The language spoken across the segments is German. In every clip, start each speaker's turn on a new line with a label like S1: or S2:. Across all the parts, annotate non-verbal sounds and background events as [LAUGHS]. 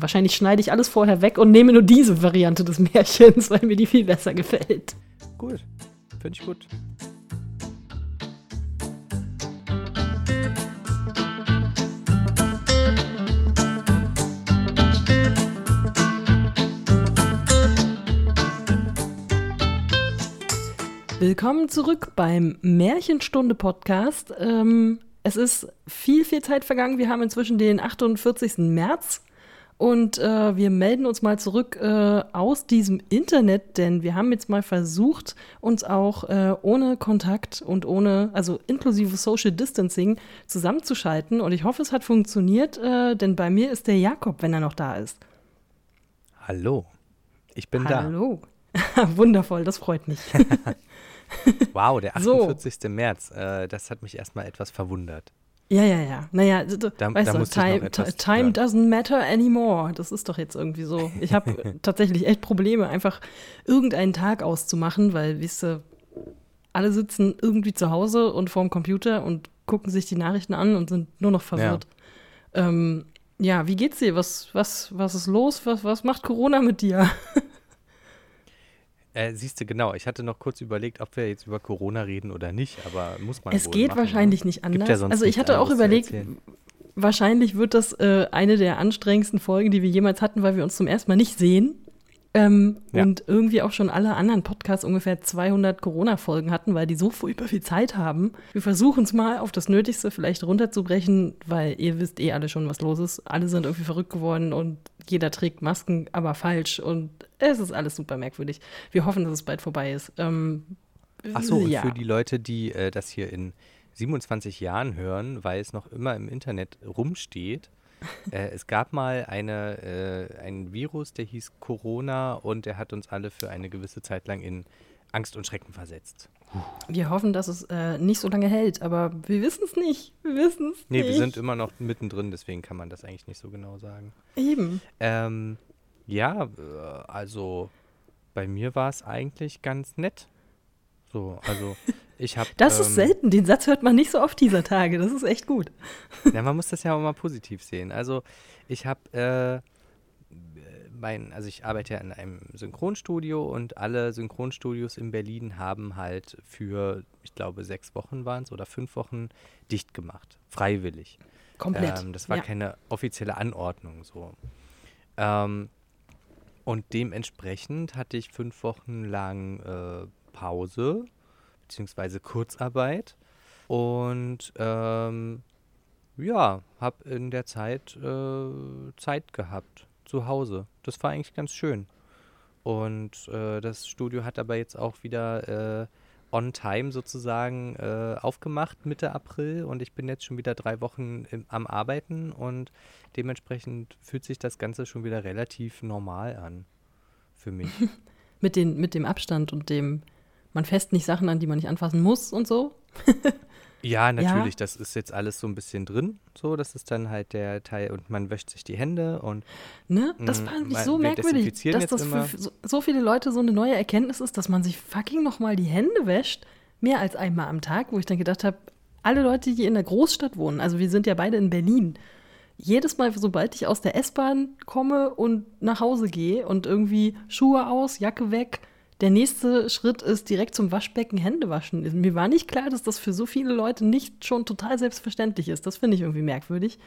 S1: Wahrscheinlich schneide ich alles vorher weg und nehme nur diese Variante des Märchens, weil mir die viel besser gefällt.
S2: Gut, finde ich gut.
S1: Willkommen zurück beim Märchenstunde Podcast. Ähm, es ist viel, viel Zeit vergangen. Wir haben inzwischen den 48. März und äh, wir melden uns mal zurück äh, aus diesem Internet, denn wir haben jetzt mal versucht, uns auch äh, ohne Kontakt und ohne, also inklusive Social Distancing zusammenzuschalten. Und ich hoffe, es hat funktioniert, äh, denn bei mir ist der Jakob, wenn er noch da ist.
S2: Hallo, ich bin
S1: Hallo. da. Hallo. [LAUGHS] Wundervoll, das freut mich. [LAUGHS]
S2: wow, der 48. So. März. Äh, das hat mich erstmal etwas verwundert.
S1: Ja, ja, ja. Naja, du, da, weißt da du, time, time doesn't matter anymore. Das ist doch jetzt irgendwie so. Ich habe [LAUGHS] tatsächlich echt Probleme, einfach irgendeinen Tag auszumachen, weil, wisst ihr, alle sitzen irgendwie zu Hause und vorm Computer und gucken sich die Nachrichten an und sind nur noch verwirrt. Ja, ähm, ja wie geht's dir? Was, was, was ist los? Was, was macht Corona mit dir? [LAUGHS]
S2: Äh, siehst du, genau. Ich hatte noch kurz überlegt, ob wir jetzt über Corona reden oder nicht, aber muss man
S1: Es geht machen, wahrscheinlich ne? nicht anders. Ja also ich hatte auch überlegt, wahrscheinlich wird das äh, eine der anstrengendsten Folgen, die wir jemals hatten, weil wir uns zum ersten Mal nicht sehen. Ähm, ja. Und irgendwie auch schon alle anderen Podcasts ungefähr 200 Corona-Folgen hatten, weil die so furchtbar viel Zeit haben. Wir versuchen es mal auf das Nötigste vielleicht runterzubrechen, weil ihr wisst eh alle schon, was los ist. Alle sind irgendwie verrückt geworden und jeder trägt Masken, aber falsch. Und es ist alles super merkwürdig. Wir hoffen, dass es bald vorbei ist. Ähm,
S2: Ach so, ja. und für die Leute, die äh, das hier in 27 Jahren hören, weil es noch immer im Internet rumsteht, äh, es gab mal eine, äh, einen Virus, der hieß Corona und der hat uns alle für eine gewisse Zeit lang in Angst und Schrecken versetzt.
S1: Wir hoffen, dass es äh, nicht so lange hält, aber wir wissen es nicht. Wir wissen es
S2: nee,
S1: nicht.
S2: wir sind immer noch mittendrin, deswegen kann man das eigentlich nicht so genau sagen.
S1: Eben.
S2: Ähm, ja, äh, also bei mir war es eigentlich ganz nett. So, also [LAUGHS] ich habe.
S1: das ähm, ist selten. Den Satz hört man nicht so oft dieser Tage. Das ist echt gut. [LAUGHS]
S2: ja, man muss das ja auch mal positiv sehen. Also ich habe äh, mein, also ich arbeite ja in einem Synchronstudio und alle Synchronstudios in Berlin haben halt für, ich glaube, sechs Wochen waren es oder fünf Wochen dicht gemacht. Freiwillig.
S1: Komplett.
S2: Ähm, das war ja. keine offizielle Anordnung so. Ähm, und dementsprechend hatte ich fünf Wochen lang äh, Pause beziehungsweise Kurzarbeit. Und ähm, ja, habe in der Zeit äh, Zeit gehabt zu Hause. Das war eigentlich ganz schön. Und äh, das Studio hat aber jetzt auch wieder äh, on time sozusagen äh, aufgemacht Mitte April und ich bin jetzt schon wieder drei Wochen im, am Arbeiten und dementsprechend fühlt sich das Ganze schon wieder relativ normal an für mich. [LAUGHS]
S1: mit, den, mit dem Abstand und dem man fässt nicht Sachen an, die man nicht anfassen muss und so. [LAUGHS]
S2: ja, natürlich, ja. das ist jetzt alles so ein bisschen drin. So, das ist dann halt der Teil und man wäscht sich die Hände und.
S1: Ne? Das fand ich so merkwürdig, dass das für so, so, viele Leute so eine neue Erkenntnis ist, dass man sich fucking nochmal die Hände wäscht, mehr als einmal am Tag, wo ich dann gedacht habe, alle Leute, die in der Großstadt wohnen, also wir sind ja beide in Berlin, jedes Mal, sobald ich aus der S-Bahn komme und nach Hause gehe und irgendwie Schuhe aus, Jacke weg, der nächste Schritt ist direkt zum Waschbecken Hände waschen. Mir war nicht klar, dass das für so viele Leute nicht schon total selbstverständlich ist. Das finde ich irgendwie merkwürdig.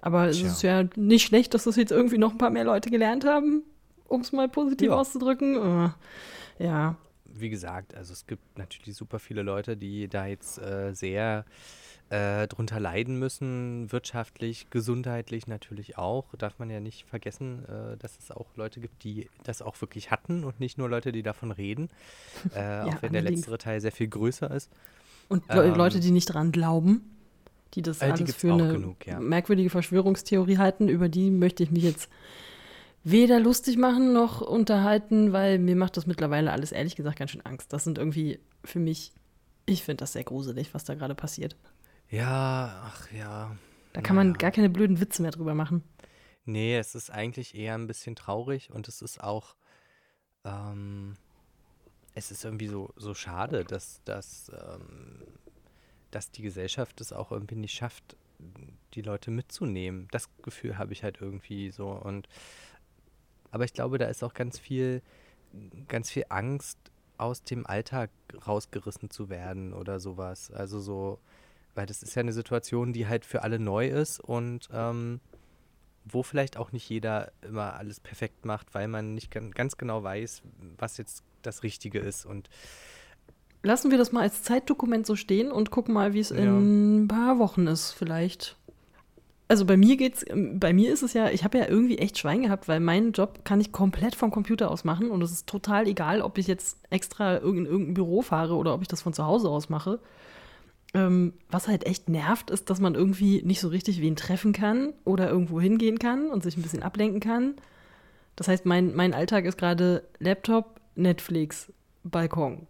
S1: Aber Tja. es ist ja nicht schlecht, dass das jetzt irgendwie noch ein paar mehr Leute gelernt haben, um es mal positiv ja. auszudrücken. Uh, ja.
S2: Wie gesagt, also es gibt natürlich super viele Leute, die da jetzt äh, sehr äh, drunter leiden müssen, wirtschaftlich, gesundheitlich natürlich auch. Darf man ja nicht vergessen, äh, dass es auch Leute gibt, die das auch wirklich hatten und nicht nur Leute, die davon reden, [LAUGHS] äh, ja, auch wenn der letztere Teil sehr viel größer ist.
S1: Und ähm, Leute, die nicht dran glauben, die das alles die für eine
S2: genug, ja.
S1: merkwürdige Verschwörungstheorie halten, über die möchte ich mich jetzt weder lustig machen noch unterhalten, weil mir macht das mittlerweile alles ehrlich gesagt ganz schön Angst. Das sind irgendwie für mich, ich finde das sehr gruselig, was da gerade passiert.
S2: Ja, ach ja.
S1: Da kann man gar keine blöden Witze mehr drüber machen.
S2: Nee, es ist eigentlich eher ein bisschen traurig und es ist auch, ähm, es ist irgendwie so, so schade, dass, dass, ähm, dass die Gesellschaft es auch irgendwie nicht schafft, die Leute mitzunehmen. Das Gefühl habe ich halt irgendwie so. Und aber ich glaube, da ist auch ganz viel, ganz viel Angst, aus dem Alltag rausgerissen zu werden oder sowas. Also so, weil das ist ja eine Situation, die halt für alle neu ist und ähm, wo vielleicht auch nicht jeder immer alles perfekt macht, weil man nicht ganz genau weiß, was jetzt das Richtige ist. Und
S1: lassen wir das mal als Zeitdokument so stehen und gucken mal, wie es ja. in ein paar Wochen ist, vielleicht. Also bei mir geht's, ähm, bei mir ist es ja, ich habe ja irgendwie echt Schwein gehabt, weil meinen Job kann ich komplett vom Computer aus machen und es ist total egal, ob ich jetzt extra in irgendein Büro fahre oder ob ich das von zu Hause aus mache. Ähm, was halt echt nervt, ist, dass man irgendwie nicht so richtig wen treffen kann oder irgendwo hingehen kann und sich ein bisschen ablenken kann. Das heißt, mein, mein Alltag ist gerade Laptop, Netflix, Balkon.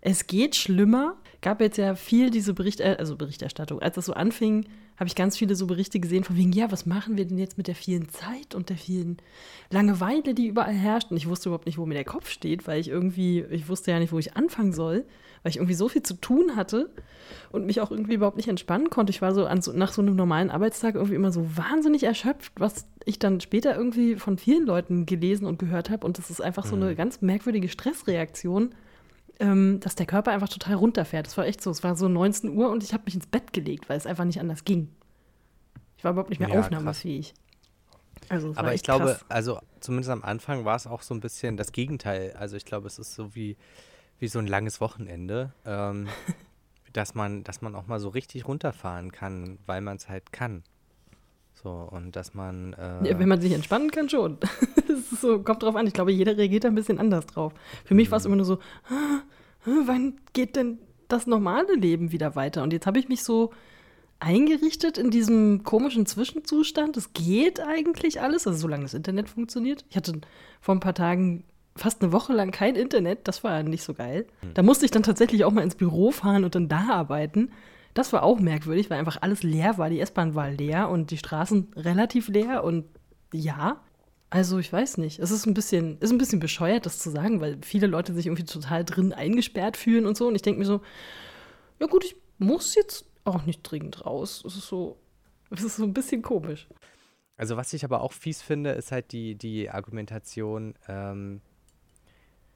S1: Es geht schlimmer. Gab jetzt ja viel diese Bericht, äh, also Berichterstattung. Als das so anfing, habe ich ganz viele so Berichte gesehen von wegen, ja, was machen wir denn jetzt mit der vielen Zeit und der vielen Langeweile, die überall herrscht? Und ich wusste überhaupt nicht, wo mir der Kopf steht, weil ich irgendwie, ich wusste ja nicht, wo ich anfangen soll, weil ich irgendwie so viel zu tun hatte und mich auch irgendwie überhaupt nicht entspannen konnte. Ich war so, an, nach so einem normalen Arbeitstag irgendwie immer so wahnsinnig erschöpft, was ich dann später irgendwie von vielen Leuten gelesen und gehört habe. Und das ist einfach so eine mhm. ganz merkwürdige Stressreaktion ähm, dass der Körper einfach total runterfährt. Das war echt so. Es war so 19 Uhr und ich habe mich ins Bett gelegt, weil es einfach nicht anders ging. Ich war überhaupt nicht mehr ja, aufnahmefähig.
S2: Also, Aber ich glaube, krass. also zumindest am Anfang war es auch so ein bisschen das Gegenteil. Also ich glaube, es ist so wie, wie so ein langes Wochenende, ähm, [LAUGHS] dass, man, dass man auch mal so richtig runterfahren kann, weil man es halt kann. So, und dass man. Äh
S1: ja, wenn man sich entspannen kann, schon. [LAUGHS] das so, kommt drauf an. Ich glaube, jeder reagiert da ein bisschen anders drauf. Für mich war es mhm. immer nur so, wann geht denn das normale Leben wieder weiter? Und jetzt habe ich mich so eingerichtet in diesem komischen Zwischenzustand. Es geht eigentlich alles, also solange das Internet funktioniert. Ich hatte vor ein paar Tagen fast eine Woche lang kein Internet. Das war nicht so geil. Mhm. Da musste ich dann tatsächlich auch mal ins Büro fahren und dann da arbeiten. Das war auch merkwürdig, weil einfach alles leer war. Die S-Bahn war leer und die Straßen relativ leer und ja. Also ich weiß nicht. Es ist ein bisschen, ist ein bisschen bescheuert, das zu sagen, weil viele Leute sich irgendwie total drin eingesperrt fühlen und so. Und ich denke mir so, ja gut, ich muss jetzt auch nicht dringend raus. Es ist so, es ist so ein bisschen komisch.
S2: Also was ich aber auch fies finde, ist halt die, die Argumentation ähm,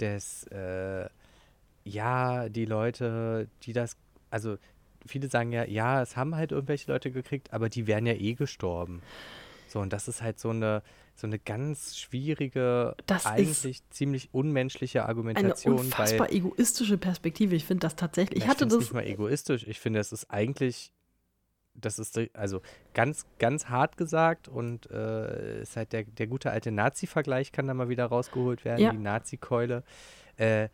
S2: des, äh, ja, die Leute, die das, also viele sagen ja, ja, es haben halt irgendwelche Leute gekriegt, aber die wären ja eh gestorben. So, und das ist halt so eine, so eine ganz schwierige, das eigentlich ziemlich unmenschliche Argumentation.
S1: Eine unfassbar weil, egoistische Perspektive. Ich finde das tatsächlich.
S2: Ich,
S1: ich hatte
S2: das
S1: nicht
S2: mal egoistisch. Ich finde, es ist eigentlich, das ist also ganz, ganz hart gesagt und äh, ist halt der, der gute alte Nazi-Vergleich kann da mal wieder rausgeholt werden, ja. die Nazi-Keule. Äh,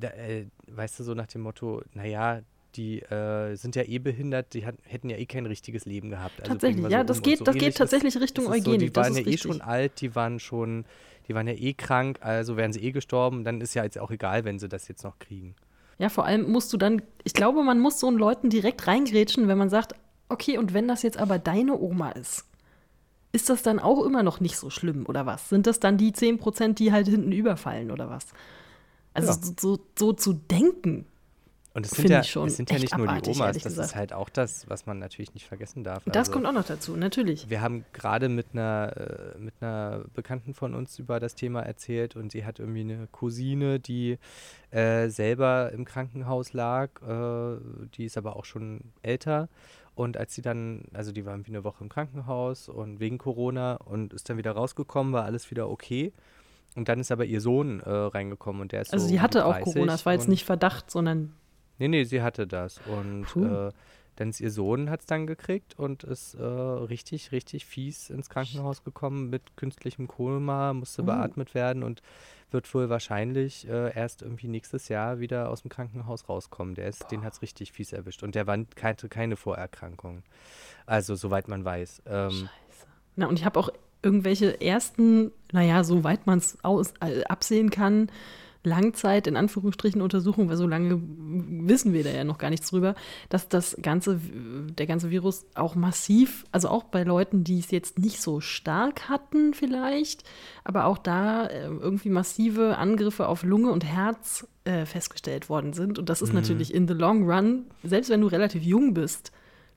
S2: äh, weißt du, so nach dem Motto, naja, die äh, sind ja eh behindert, die hat, hätten ja eh kein richtiges Leben gehabt.
S1: Also tatsächlich, ja, so das geht, so das geht tatsächlich Richtung Eugenik. So,
S2: die waren ja eh schon alt, die waren schon, die waren ja eh krank, also wären sie eh gestorben, dann ist ja jetzt auch egal, wenn sie das jetzt noch kriegen.
S1: Ja, vor allem musst du dann, ich glaube, man muss so einen Leuten direkt reingrätschen, wenn man sagt, okay, und wenn das jetzt aber deine Oma ist, ist das dann auch immer noch nicht so schlimm oder was? Sind das dann die 10%, die halt hinten überfallen oder was? Also ja. so, so zu denken,
S2: und es sind ja, es sind ja nicht nur die Omas, das gesagt. ist halt auch das, was man natürlich nicht vergessen darf.
S1: Das also, kommt auch noch dazu, natürlich.
S2: Wir haben gerade mit einer, äh, mit einer Bekannten von uns über das Thema erzählt und sie hat irgendwie eine Cousine, die äh, selber im Krankenhaus lag, äh, die ist aber auch schon älter. Und als sie dann, also die war irgendwie eine Woche im Krankenhaus und wegen Corona und ist dann wieder rausgekommen, war alles wieder okay. Und dann ist aber ihr Sohn äh, reingekommen und der ist
S1: Also
S2: so
S1: sie hatte auch Corona, es war jetzt nicht Verdacht, sondern
S2: Nee, nee, sie hatte das. Und äh, dann ist ihr Sohn hat es dann gekriegt und ist äh, richtig, richtig fies ins Krankenhaus gekommen mit künstlichem Koma, musste oh. beatmet werden und wird wohl wahrscheinlich äh, erst irgendwie nächstes Jahr wieder aus dem Krankenhaus rauskommen. Der ist, den hat es richtig fies erwischt. Und der war keine, keine Vorerkrankung. Also, soweit man weiß. Ähm, Scheiße.
S1: Na, und ich habe auch irgendwelche ersten, naja, soweit man es äh, absehen kann, Langzeit, in Anführungsstrichen, Untersuchung, weil so lange wissen wir da ja noch gar nichts drüber, dass das ganze, der ganze Virus auch massiv, also auch bei Leuten, die es jetzt nicht so stark hatten vielleicht, aber auch da äh, irgendwie massive Angriffe auf Lunge und Herz äh, festgestellt worden sind. Und das ist mhm. natürlich in the long run, selbst wenn du relativ jung bist,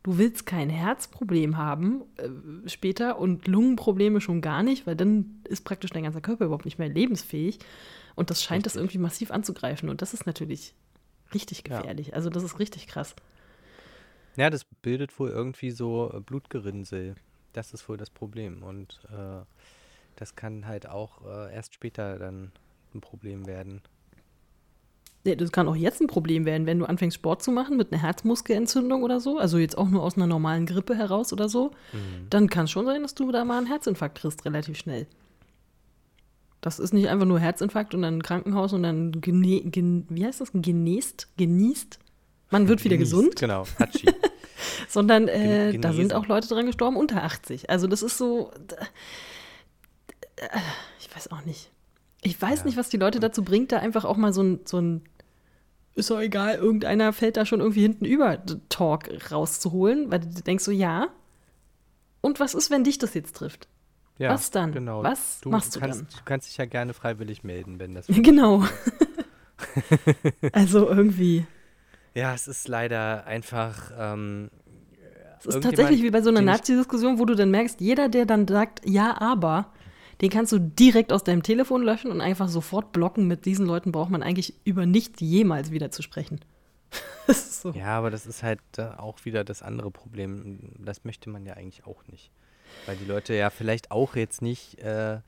S1: Du willst kein Herzproblem haben äh, später und Lungenprobleme schon gar nicht, weil dann ist praktisch dein ganzer Körper überhaupt nicht mehr lebensfähig. Und das scheint richtig. das irgendwie massiv anzugreifen. Und das ist natürlich richtig gefährlich. Ja. Also das ist richtig krass.
S2: Ja, das bildet wohl irgendwie so äh, Blutgerinnsel. Das ist wohl das Problem. Und äh, das kann halt auch äh, erst später dann ein Problem werden.
S1: Das kann auch jetzt ein Problem werden, wenn du anfängst Sport zu machen mit einer Herzmuskelentzündung oder so, also jetzt auch nur aus einer normalen Grippe heraus oder so, mhm. dann kann es schon sein, dass du da mal einen Herzinfarkt kriegst, relativ schnell. Das ist nicht einfach nur Herzinfarkt und dann Krankenhaus und dann gene, gen, wie heißt das? Genäst? Genießt? Man wird wieder gesund.
S2: Genau, Hatschi. [LAUGHS]
S1: Sondern äh, da sind auch Leute dran gestorben unter 80. Also das ist so, äh, ich weiß auch nicht. Ich weiß ja. nicht, was die Leute dazu bringt, da einfach auch mal so ein, so ein ist doch egal, irgendeiner fällt da schon irgendwie hinten über Talk rauszuholen, weil du denkst so, ja. Und was ist, wenn dich das jetzt trifft? Ja, Was dann? Genau. Was du machst du
S2: kannst,
S1: dann?
S2: Du kannst dich ja gerne freiwillig melden, wenn das. [LAUGHS]
S1: Genau. [LAUGHS] also irgendwie.
S2: Ja, es ist leider einfach. Ähm,
S1: es ist tatsächlich wie bei so einer Nazi-Diskussion, wo du dann merkst, jeder, der dann sagt, ja, aber, den kannst du direkt aus deinem Telefon löschen und einfach sofort blocken. Mit diesen Leuten braucht man eigentlich über nichts jemals wieder zu sprechen. [LAUGHS]
S2: so. Ja, aber das ist halt auch wieder das andere Problem. Das möchte man ja eigentlich auch nicht. Weil die Leute ja vielleicht auch jetzt nicht äh,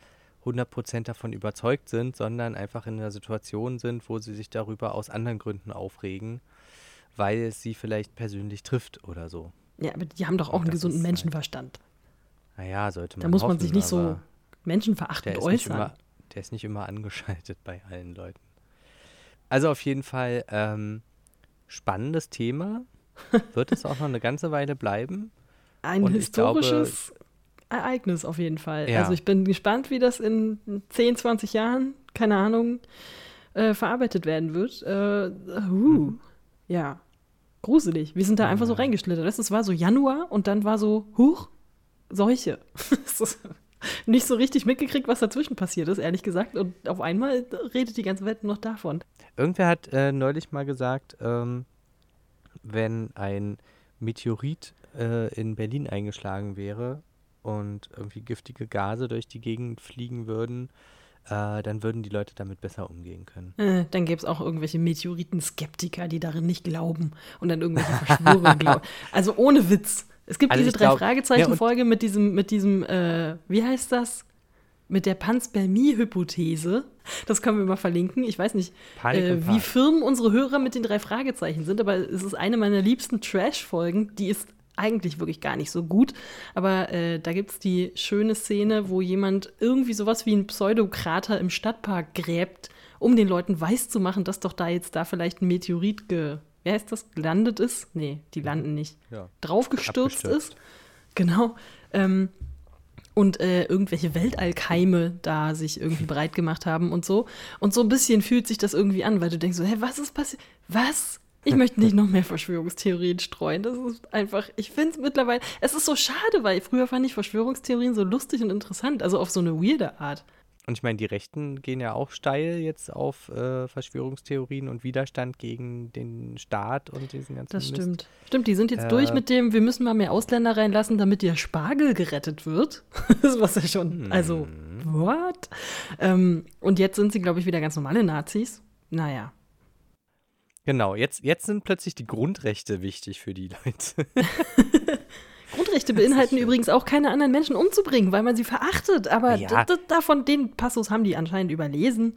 S2: 100% davon überzeugt sind, sondern einfach in einer Situation sind, wo sie sich darüber aus anderen Gründen aufregen, weil es sie vielleicht persönlich trifft oder so.
S1: Ja, aber die haben doch auch einen gesunden halt Menschenverstand.
S2: Naja, sollte man.
S1: Da muss man
S2: hoffen,
S1: sich nicht so menschenverachtend äußern.
S2: Immer, der ist nicht immer angeschaltet bei allen Leuten. Also auf jeden Fall ähm, spannendes Thema. Wird es auch noch eine ganze Weile bleiben.
S1: Ein Und historisches glaube, Ereignis auf jeden Fall. Ja. Also ich bin gespannt, wie das in 10, 20 Jahren, keine Ahnung, äh, verarbeitet werden wird. Äh, uh, mhm. Ja, gruselig. Wir sind da ja. einfach so reingeschlittert. Es war so Januar und dann war so, huch, Seuche. [LAUGHS] nicht so richtig mitgekriegt, was dazwischen passiert ist, ehrlich gesagt. Und auf einmal redet die ganze Welt nur noch davon.
S2: Irgendwer hat äh, neulich mal gesagt, ähm, wenn ein Meteorit äh, in Berlin eingeschlagen wäre und irgendwie giftige Gase durch die Gegend fliegen würden, äh, dann würden die Leute damit besser umgehen können.
S1: Äh, dann gäbe es auch irgendwelche Meteoriten-Skeptiker, die darin nicht glauben und dann irgendwelche Verschwörungen glauben. [LAUGHS] Also ohne Witz. Es gibt also diese drei Fragezeichen-Folge ja, mit diesem, mit diesem, äh, wie heißt das? Mit der Panspermie-Hypothese. Das können wir mal verlinken. Ich weiß nicht, äh, wie firm unsere Hörer mit den drei Fragezeichen sind, aber es ist eine meiner liebsten Trash-Folgen. Die ist eigentlich wirklich gar nicht so gut. Aber äh, da gibt es die schöne Szene, wo jemand irgendwie sowas wie ein Pseudokrater im Stadtpark gräbt, um den Leuten weiszumachen, dass doch da jetzt da vielleicht ein Meteorit ge wie heißt das, gelandet ist. Nee, die landen nicht. Ja. Draufgestürzt ist. Genau. Ähm, und äh, irgendwelche Weltallkeime da sich irgendwie [LAUGHS] breit gemacht haben und so. Und so ein bisschen fühlt sich das irgendwie an, weil du denkst so, hä, was ist passiert? Was? Ich möchte nicht noch mehr Verschwörungstheorien streuen. Das ist einfach, ich finde es mittlerweile, es ist so schade, weil früher fand ich Verschwörungstheorien so lustig und interessant, also auf so eine weirde Art.
S2: Und ich meine, die Rechten gehen ja auch steil jetzt auf äh, Verschwörungstheorien und Widerstand gegen den Staat und diesen ganzen
S1: Das stimmt. Mist. Stimmt, die sind jetzt äh, durch mit dem, wir müssen mal mehr Ausländer reinlassen, damit der Spargel gerettet wird. [LAUGHS] das war ja schon, also, hm. what? Ähm, und jetzt sind sie, glaube ich, wieder ganz normale Nazis. Naja.
S2: Genau, jetzt, jetzt sind plötzlich die Grundrechte wichtig für die Leute. [LAUGHS]
S1: Grundrechte beinhalten übrigens auch keine anderen Menschen umzubringen, weil man sie verachtet. Aber ja. davon, den Passus haben die anscheinend überlesen.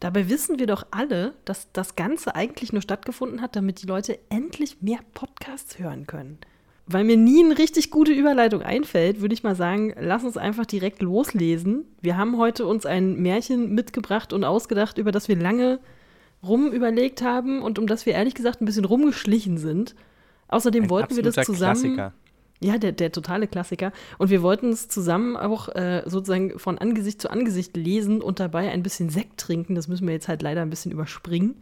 S1: Dabei wissen wir doch alle, dass das Ganze eigentlich nur stattgefunden hat, damit die Leute endlich mehr Podcasts hören können. Weil mir nie eine richtig gute Überleitung einfällt, würde ich mal sagen, lass uns einfach direkt loslesen. Wir haben heute uns ein Märchen mitgebracht und ausgedacht, über das wir lange rumüberlegt haben und um das wir ehrlich gesagt ein bisschen rumgeschlichen sind. Außerdem ein wollten wir das zusammen. Klassiker. Ja, der, der totale Klassiker. Und wir wollten es zusammen auch äh, sozusagen von Angesicht zu Angesicht lesen und dabei ein bisschen Sekt trinken. Das müssen wir jetzt halt leider ein bisschen überspringen.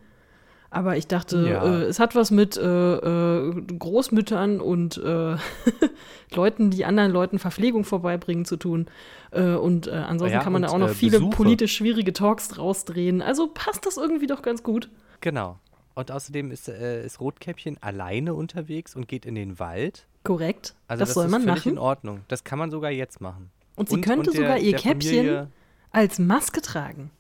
S1: Aber ich dachte, ja. äh, es hat was mit äh, äh Großmüttern und äh, [LAUGHS] Leuten, die anderen Leuten Verpflegung vorbeibringen zu tun. Äh, und ansonsten ja, kann man da auch noch viele Besuche. politisch schwierige Talks draus drehen. Also passt das irgendwie doch ganz gut.
S2: Genau. Und außerdem ist, ist Rotkäppchen alleine unterwegs und geht in den Wald
S1: Korrekt.
S2: Also
S1: das,
S2: das
S1: soll
S2: ist
S1: man
S2: völlig
S1: machen.
S2: in Ordnung. Das kann man sogar jetzt machen.
S1: Und sie könnte
S2: der-
S1: sogar ihr Käppchen als Maske tragen.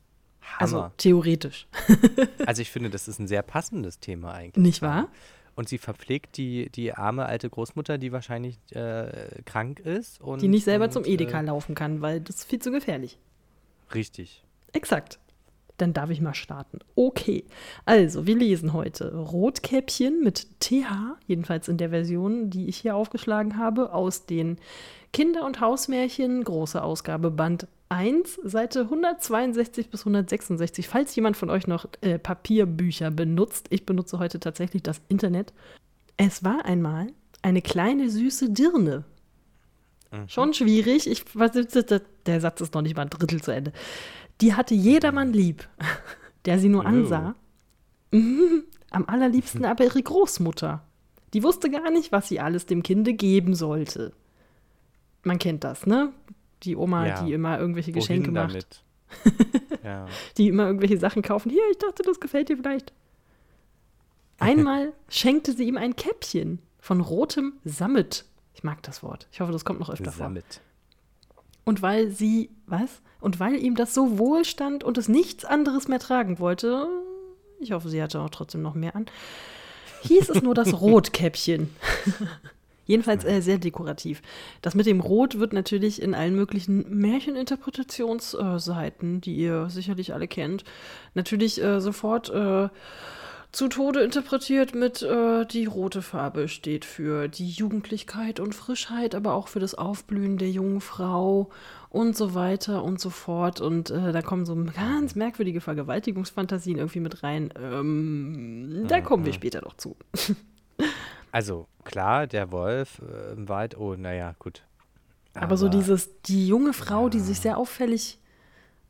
S1: Also
S2: Hammer.
S1: theoretisch. [LAUGHS]
S2: Also ich finde, das ist ein sehr passendes Thema eigentlich.
S1: Nicht wahr?
S2: Und sie verpflegt die, die arme alte Großmutter, die wahrscheinlich äh, krank ist. Und,
S1: Die nicht selber
S2: und,
S1: zum Edeka
S2: Äh,
S1: laufen kann, weil das ist viel zu gefährlich.
S2: richtig.
S1: Exakt. Dann darf ich mal starten. Okay. Also, wir lesen heute Rotkäppchen mit TH, jedenfalls in der Version, die ich hier aufgeschlagen habe, aus den Kinder- und Hausmärchen, große Ausgabe Band 1, Seite 162 bis 166. Falls jemand von euch noch äh, Papierbücher benutzt, ich benutze heute tatsächlich das Internet. Es war einmal eine kleine süße Dirne. Schon schwierig. Ich, was, der Satz ist noch nicht mal ein Drittel zu Ende. Die hatte jedermann lieb, [LAUGHS] der sie nur
S2: Oh.
S1: ansah. [LAUGHS] Am allerliebsten aber ihre Großmutter. Die wusste gar nicht, was sie alles dem Kinde geben sollte. Man kennt das, ne? Die Oma,
S2: Ja.
S1: die immer irgendwelche Geschenke
S2: Wohin
S1: macht,
S2: damit? [LAUGHS] ja.
S1: die immer irgendwelche Sachen kaufen. Hier, ich dachte, das gefällt dir vielleicht. Einmal schenkte sie ihm ein Käppchen von rotem Sammet. Ich mag das Wort. Ich hoffe, das kommt noch öfter vor.
S2: Sammet.
S1: Und weil sie, was? Und weil ihm das so wohl stand und es nichts anderes mehr tragen wollte, ich hoffe, sie hatte auch trotzdem noch mehr an, hieß es nur das [LAUGHS] Rotkäppchen. [LAUGHS] Jedenfalls äh, sehr dekorativ. Das mit dem Rot wird natürlich in allen möglichen Märcheninterpretationsseiten, die ihr sicherlich alle kennt, natürlich äh, sofort äh, zu Tode interpretiert mit äh, die rote Farbe steht für die Jugendlichkeit und Frischheit, aber auch für das Aufblühen der jungen Frau und so weiter und so fort. Und äh, da kommen so ganz merkwürdige Vergewaltigungsfantasien irgendwie mit rein. Ähm, da kommen wir später noch zu. [LAUGHS]
S2: Also klar, der Wolf äh, im Wald, oh, naja, gut.
S1: Aber, so dieses, die junge Frau, die sich sehr auffällig,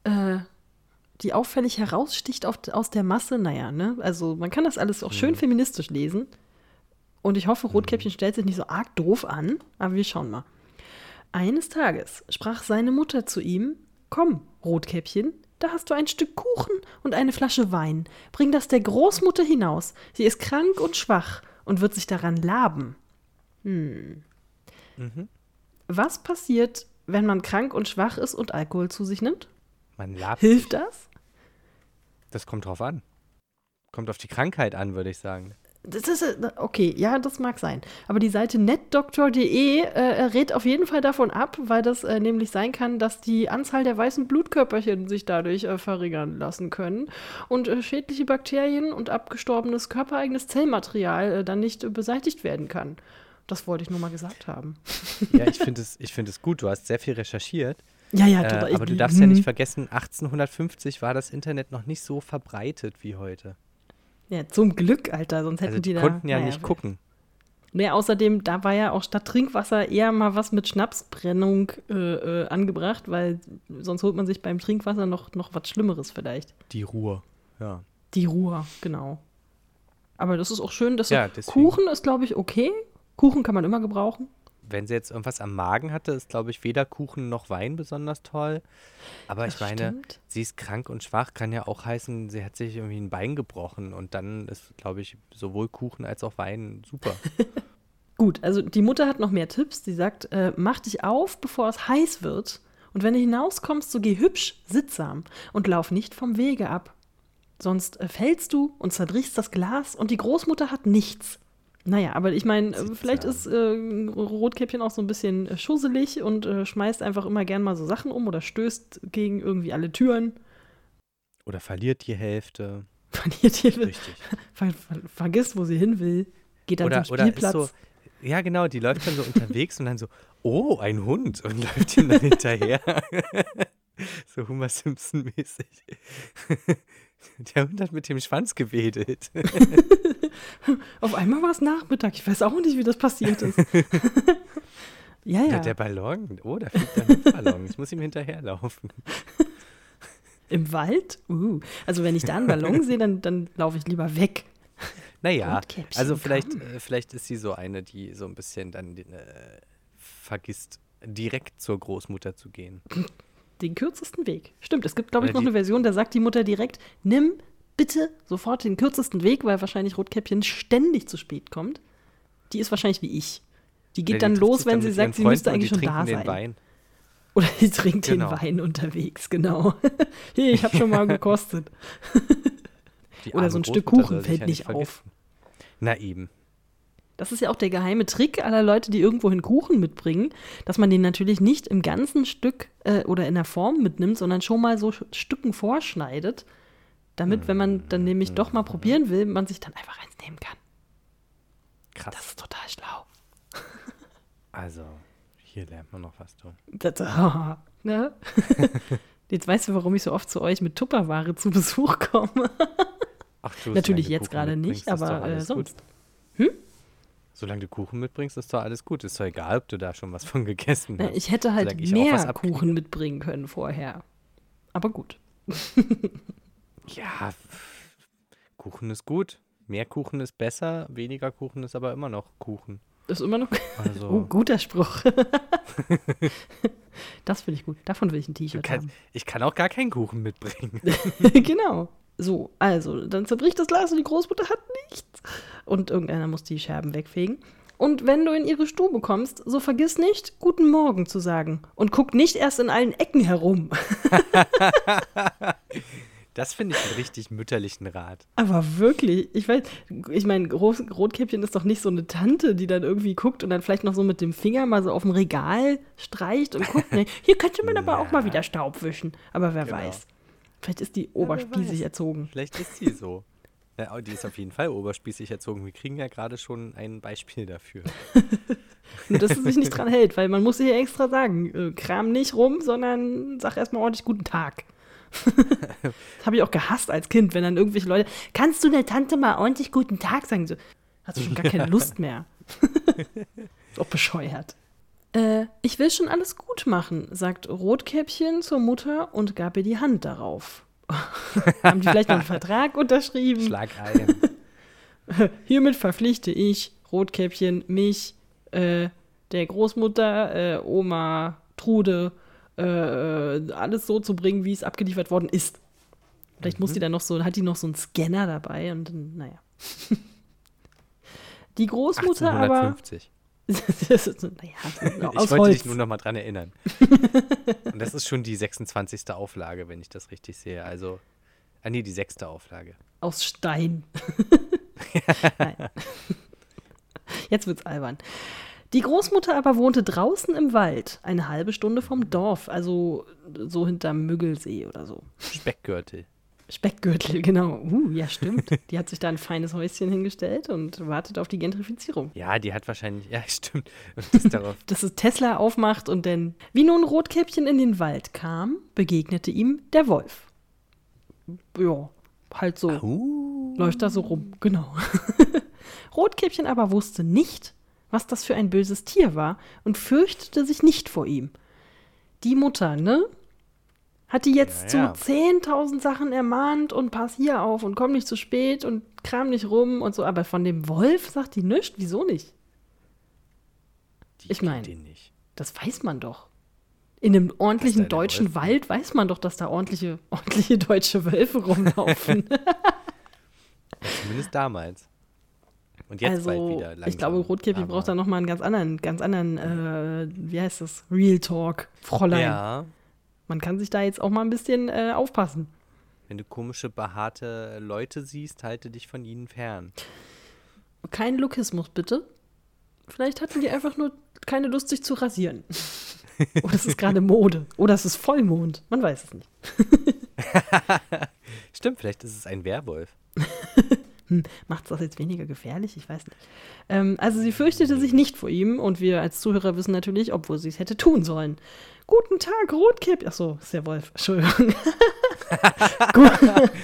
S1: äh, die auffällig heraussticht auf, aus der Masse, naja, ne? Also man kann das alles auch schön feministisch lesen. Und ich hoffe, Rotkäppchen stellt sich nicht so arg doof an, aber wir schauen mal. Eines Tages sprach seine Mutter zu ihm: Komm, Rotkäppchen, da hast du ein Stück Kuchen und eine Flasche Wein. Bring das der Großmutter hinaus. Sie ist krank und schwach und wird sich daran laben. Was passiert, wenn man krank und schwach ist und Alkohol zu sich nimmt?
S2: Man labt
S1: Hilft
S2: sich.
S1: das?
S2: Das kommt drauf an. Kommt auf die Krankheit an, würde ich sagen.
S1: Das ist äh, okay, ja, das mag sein. Aber die Seite netdoktor.de äh, rät auf jeden Fall davon ab, weil das äh, nämlich sein kann, dass die Anzahl der weißen Blutkörperchen sich dadurch äh, verringern lassen können und äh, schädliche Bakterien und abgestorbenes körpereigenes Zellmaterial äh, dann nicht äh, beseitigt werden kann. Das wollte ich nur mal gesagt haben.
S2: Ja, ich [LAUGHS] finde es, ich find es gut. Du hast sehr viel recherchiert.
S1: Ja, ja,
S2: Äh, aber du darfst ja nicht
S1: hm.
S2: vergessen, 1850 war das Internet noch nicht so verbreitet wie heute.
S1: Ja, zum Glück, Alter, sonst hätten
S2: Also die,
S1: die, da.
S2: konnten ja
S1: naja,
S2: nicht gucken.
S1: Nee, außerdem, da war ja auch statt Trinkwasser eher mal was mit Schnapsbrennung äh, äh, angebracht, weil sonst holt man sich beim Trinkwasser noch, noch was Schlimmeres vielleicht.
S2: Die Ruhe. Ja.
S1: Die Ruhe, genau. Aber das ist auch schön, dass
S2: Ja.
S1: Kuchen ist, glaube ich, okay. Kuchen kann man immer gebrauchen.
S2: Wenn sie jetzt irgendwas am Magen hatte, ist, glaube ich, weder Kuchen noch Wein besonders toll. Aber ich
S1: Das
S2: meine,
S1: stimmt.
S2: sie ist krank und schwach, kann ja auch heißen, sie hat sich irgendwie ein Bein gebrochen. Und dann ist, glaube ich, sowohl Kuchen als auch Wein super. [LAUGHS]
S1: Gut, also die Mutter hat noch mehr Tipps. Sie sagt, äh, mach dich auf, bevor es heiß wird. Und wenn du hinauskommst, so geh hübsch, sittsam und lauf nicht vom Wege ab. Sonst äh, fällst du und zerbrichst das Glas und die Großmutter hat nichts. Naja, aber ich meine, vielleicht ist äh, Rotkäppchen auch so ein bisschen äh, schusselig und äh, schmeißt einfach immer gern mal so Sachen um oder stößt gegen irgendwie alle Türen.
S2: Oder verliert die Hälfte. [LAUGHS]
S1: Verliert hier,
S2: Richtig. [LAUGHS]
S1: ver ver vergisst, wo sie hin will. Geht dann
S2: Oder,
S1: zum
S2: oder ist
S1: Spielplatz.
S2: so, ja genau, die läuft dann so unterwegs und dann so, oh, ein Hund und läuft ihm dann hinterher. [LAUGHS] so Homer Simpson-mäßig. [LAUGHS] Der Hund hat mit dem Schwanz gewedelt. [LAUGHS]
S1: Auf einmal war es Nachmittag. Ich weiß auch nicht, wie das passiert ist. [LAUGHS] ja, ja.
S2: Der, der Ballon, oh, da fliegt ein Luftballon. Ich muss ihm hinterherlaufen.
S1: Im Wald? Uh. Also wenn ich da einen Ballon sehe, dann, dann laufe ich lieber weg.
S2: Naja, also vielleicht, äh, vielleicht ist sie so eine, die so ein bisschen dann äh, vergisst, direkt zur Großmutter zu gehen.
S1: Den kürzesten Weg. Stimmt, es gibt, glaube ich,
S2: Oder
S1: noch
S2: die-
S1: eine Version, da sagt die Mutter direkt, nimm bitte sofort den kürzesten Weg, weil wahrscheinlich Rotkäppchen ständig zu spät kommt. Die ist wahrscheinlich wie ich. Die geht dann los, wenn sie sagt, sie müsste eigentlich schon da sein. Wein. [LAUGHS] Oder sie trinkt genau. den Wein unterwegs, genau. [LAUGHS] Hier, ich habe schon mal gekostet. Oder so ein Stück Kuchen fällt ja nicht auf.
S2: Na eben.
S1: Das ist ja auch der geheime Trick aller Leute, die irgendwohin Kuchen mitbringen, dass man den natürlich nicht im ganzen Stück äh, oder in der Form mitnimmt, sondern schon mal so Stücken vorschneidet, damit, wenn man dann nämlich doch mal probieren will, man sich dann einfach eins nehmen kann. Krass. Das ist total schlau. [LAUGHS]
S2: Also, hier lernt man noch was, du.
S1: Das, oh, [LAUGHS] ne? [LAUGHS] Jetzt weißt du, warum ich so oft zu euch mit Tupperware zu Besuch komme. Ach, du, Natürlich jetzt gerade nicht, aber äh, sonst.
S2: Hm? Solange du Kuchen mitbringst, ist doch alles gut. Ist doch egal, ob du da schon was von [LAUGHS] gegessen hast.
S1: Ich hätte halt ich mehr Kuchen mitbringen können vorher. Aber gut. [LAUGHS]
S2: ja, Kuchen ist gut. Mehr Kuchen ist besser, weniger Kuchen ist aber immer noch Kuchen.
S1: Ist immer noch. [LAUGHS] Also. Oh, guter Spruch. das finde ich gut. Davon will ich ein T-Shirt haben.
S2: Ich kann auch gar keinen Kuchen mitbringen.
S1: genau. So, also, dann zerbricht das Glas und die Großmutter hat nichts. Und irgendeiner muss die Scherben wegfegen. Und wenn du in ihre Stube kommst, so vergiss nicht, guten Morgen zu sagen. Und guck nicht erst in allen Ecken herum. [LAUGHS]
S2: Das finde ich einen richtig mütterlichen Rat.
S1: Aber wirklich, ich weiß, ich meine, Rotkäppchen ist doch nicht so eine Tante, die dann irgendwie guckt und dann vielleicht noch so mit dem Finger mal so auf dem Regal streicht und guckt, ne, [LAUGHS] hier könnte man aber auch mal wieder Staub wischen. Aber wer genau. weiß. Vielleicht ist die oberspießig ja, erzogen.
S2: Vielleicht ist sie so. [LAUGHS] Ja, die ist auf jeden Fall oberspießig erzogen. Wir kriegen ja gerade schon ein Beispiel dafür. [LAUGHS]
S1: Nur, dass sie sich nicht dran hält, weil man muss ihr extra sagen, äh, kram nicht rum, sondern sag erstmal ordentlich guten Tag. [LAUGHS] das habe ich auch gehasst als Kind, wenn dann irgendwelche Leute, kannst du der Tante mal ordentlich guten Tag sagen? So, hast du schon gar keine Lust mehr. ist auch bescheuert. Äh, ich will schon alles gut machen, sagt Rotkäppchen zur Mutter und gab ihr die Hand darauf. [LAUGHS] Haben die vielleicht noch einen Vertrag unterschrieben?
S2: Schlag ein. [LAUGHS]
S1: Hiermit verpflichte ich, Rotkäppchen, mich, äh, der Großmutter, äh, Oma, Trude, äh, alles so zu bringen, wie es abgeliefert worden ist. Vielleicht mhm. muss die dann noch so, hat die noch so einen Scanner dabei und naja. [LAUGHS] Die Großmutter 1850. aber. [LAUGHS]
S2: das ist, naja, ich wollte Holz. dich nur noch mal dran erinnern. [LAUGHS] und das ist schon die 26. Auflage, wenn ich das richtig sehe. Also, ah nee, die sechste Auflage.
S1: Aus Stein. [LAUGHS] Nein. Jetzt wird's albern. Die Großmutter aber wohnte draußen im Wald, eine halbe Stunde vom Dorf, also so hinterm Müggelsee oder so.
S2: Speckgürtel.
S1: Speckgürtel, [LAUGHS] genau. Uh, ja, stimmt. Die hat sich da ein feines Häuschen hingestellt und wartet auf die Gentrifizierung.
S2: Ja, die hat wahrscheinlich, ja, [LAUGHS] stimmt.
S1: Das darauf. [LAUGHS] Dass es Tesla aufmacht und dann, wie nun Rotkäppchen in den Wald kam, begegnete ihm der Wolf. Ja, halt so. Ahu. Läuft da so rum, genau. Rotkäppchen aber wusste nicht, was das für ein böses Tier war und fürchtete sich nicht vor ihm. Die Mutter, ne? Hat die jetzt ja, ja. zu 10.000 Sachen ermahnt und pass hier auf und komm nicht zu spät und kram nicht rum und so. Aber von dem Wolf sagt die nichts. Wieso nicht? Die ich meine, das weiß man doch. In einem ordentlichen deutschen Wald weiß man doch, dass da ordentliche, [LAUGHS] ordentliche deutsche Wölfe rumlaufen. [LAUGHS]
S2: zumindest damals. Und jetzt also, bald wieder
S1: langsam. Ich glaube, Rotkäppchen braucht da nochmal einen ganz anderen, ganz anderen, äh, wie heißt das? Real Talk, Fräulein. Ja. Man kann sich da jetzt auch mal ein bisschen äh, aufpassen.
S2: Wenn du komische, behaarte Leute siehst, halte dich von ihnen fern.
S1: Kein Lokismus, bitte. Vielleicht hatten die einfach nur keine Lust, sich zu rasieren. [LAUGHS] Oder es ist gerade Mode. Oder es ist Vollmond. Man weiß es nicht. [LAUGHS]
S2: Stimmt, vielleicht ist es ein Werwolf. [LAUGHS]
S1: hm, macht es das jetzt weniger gefährlich? Ich weiß nicht. Ähm, also sie fürchtete sich nicht vor ihm und wir als Zuhörer wissen natürlich, obwohl sie es hätte tun sollen. Guten Tag, Rotkäppchen. Achso, ist der Wolf. Entschuldigung. [LAUGHS]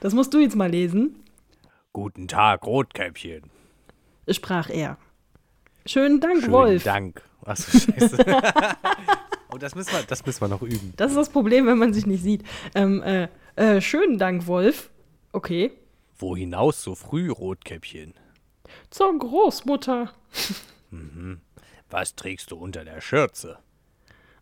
S1: das musst du jetzt mal lesen.
S2: Guten Tag, Rotkäppchen.
S1: Sprach er. Schönen Dank, Schönen Wolf.
S2: Dank. Achso, scheiße. [LAUGHS] oh, das müssen, wir, das müssen wir noch üben.
S1: Das ist das Problem, wenn man sich nicht sieht. Ähm, äh, äh, schönen Dank, Wolf. Okay.
S2: Wo hinaus so früh, Rotkäppchen?
S1: Zur Großmutter.
S2: Mhm. Was trägst du unter der Schürze?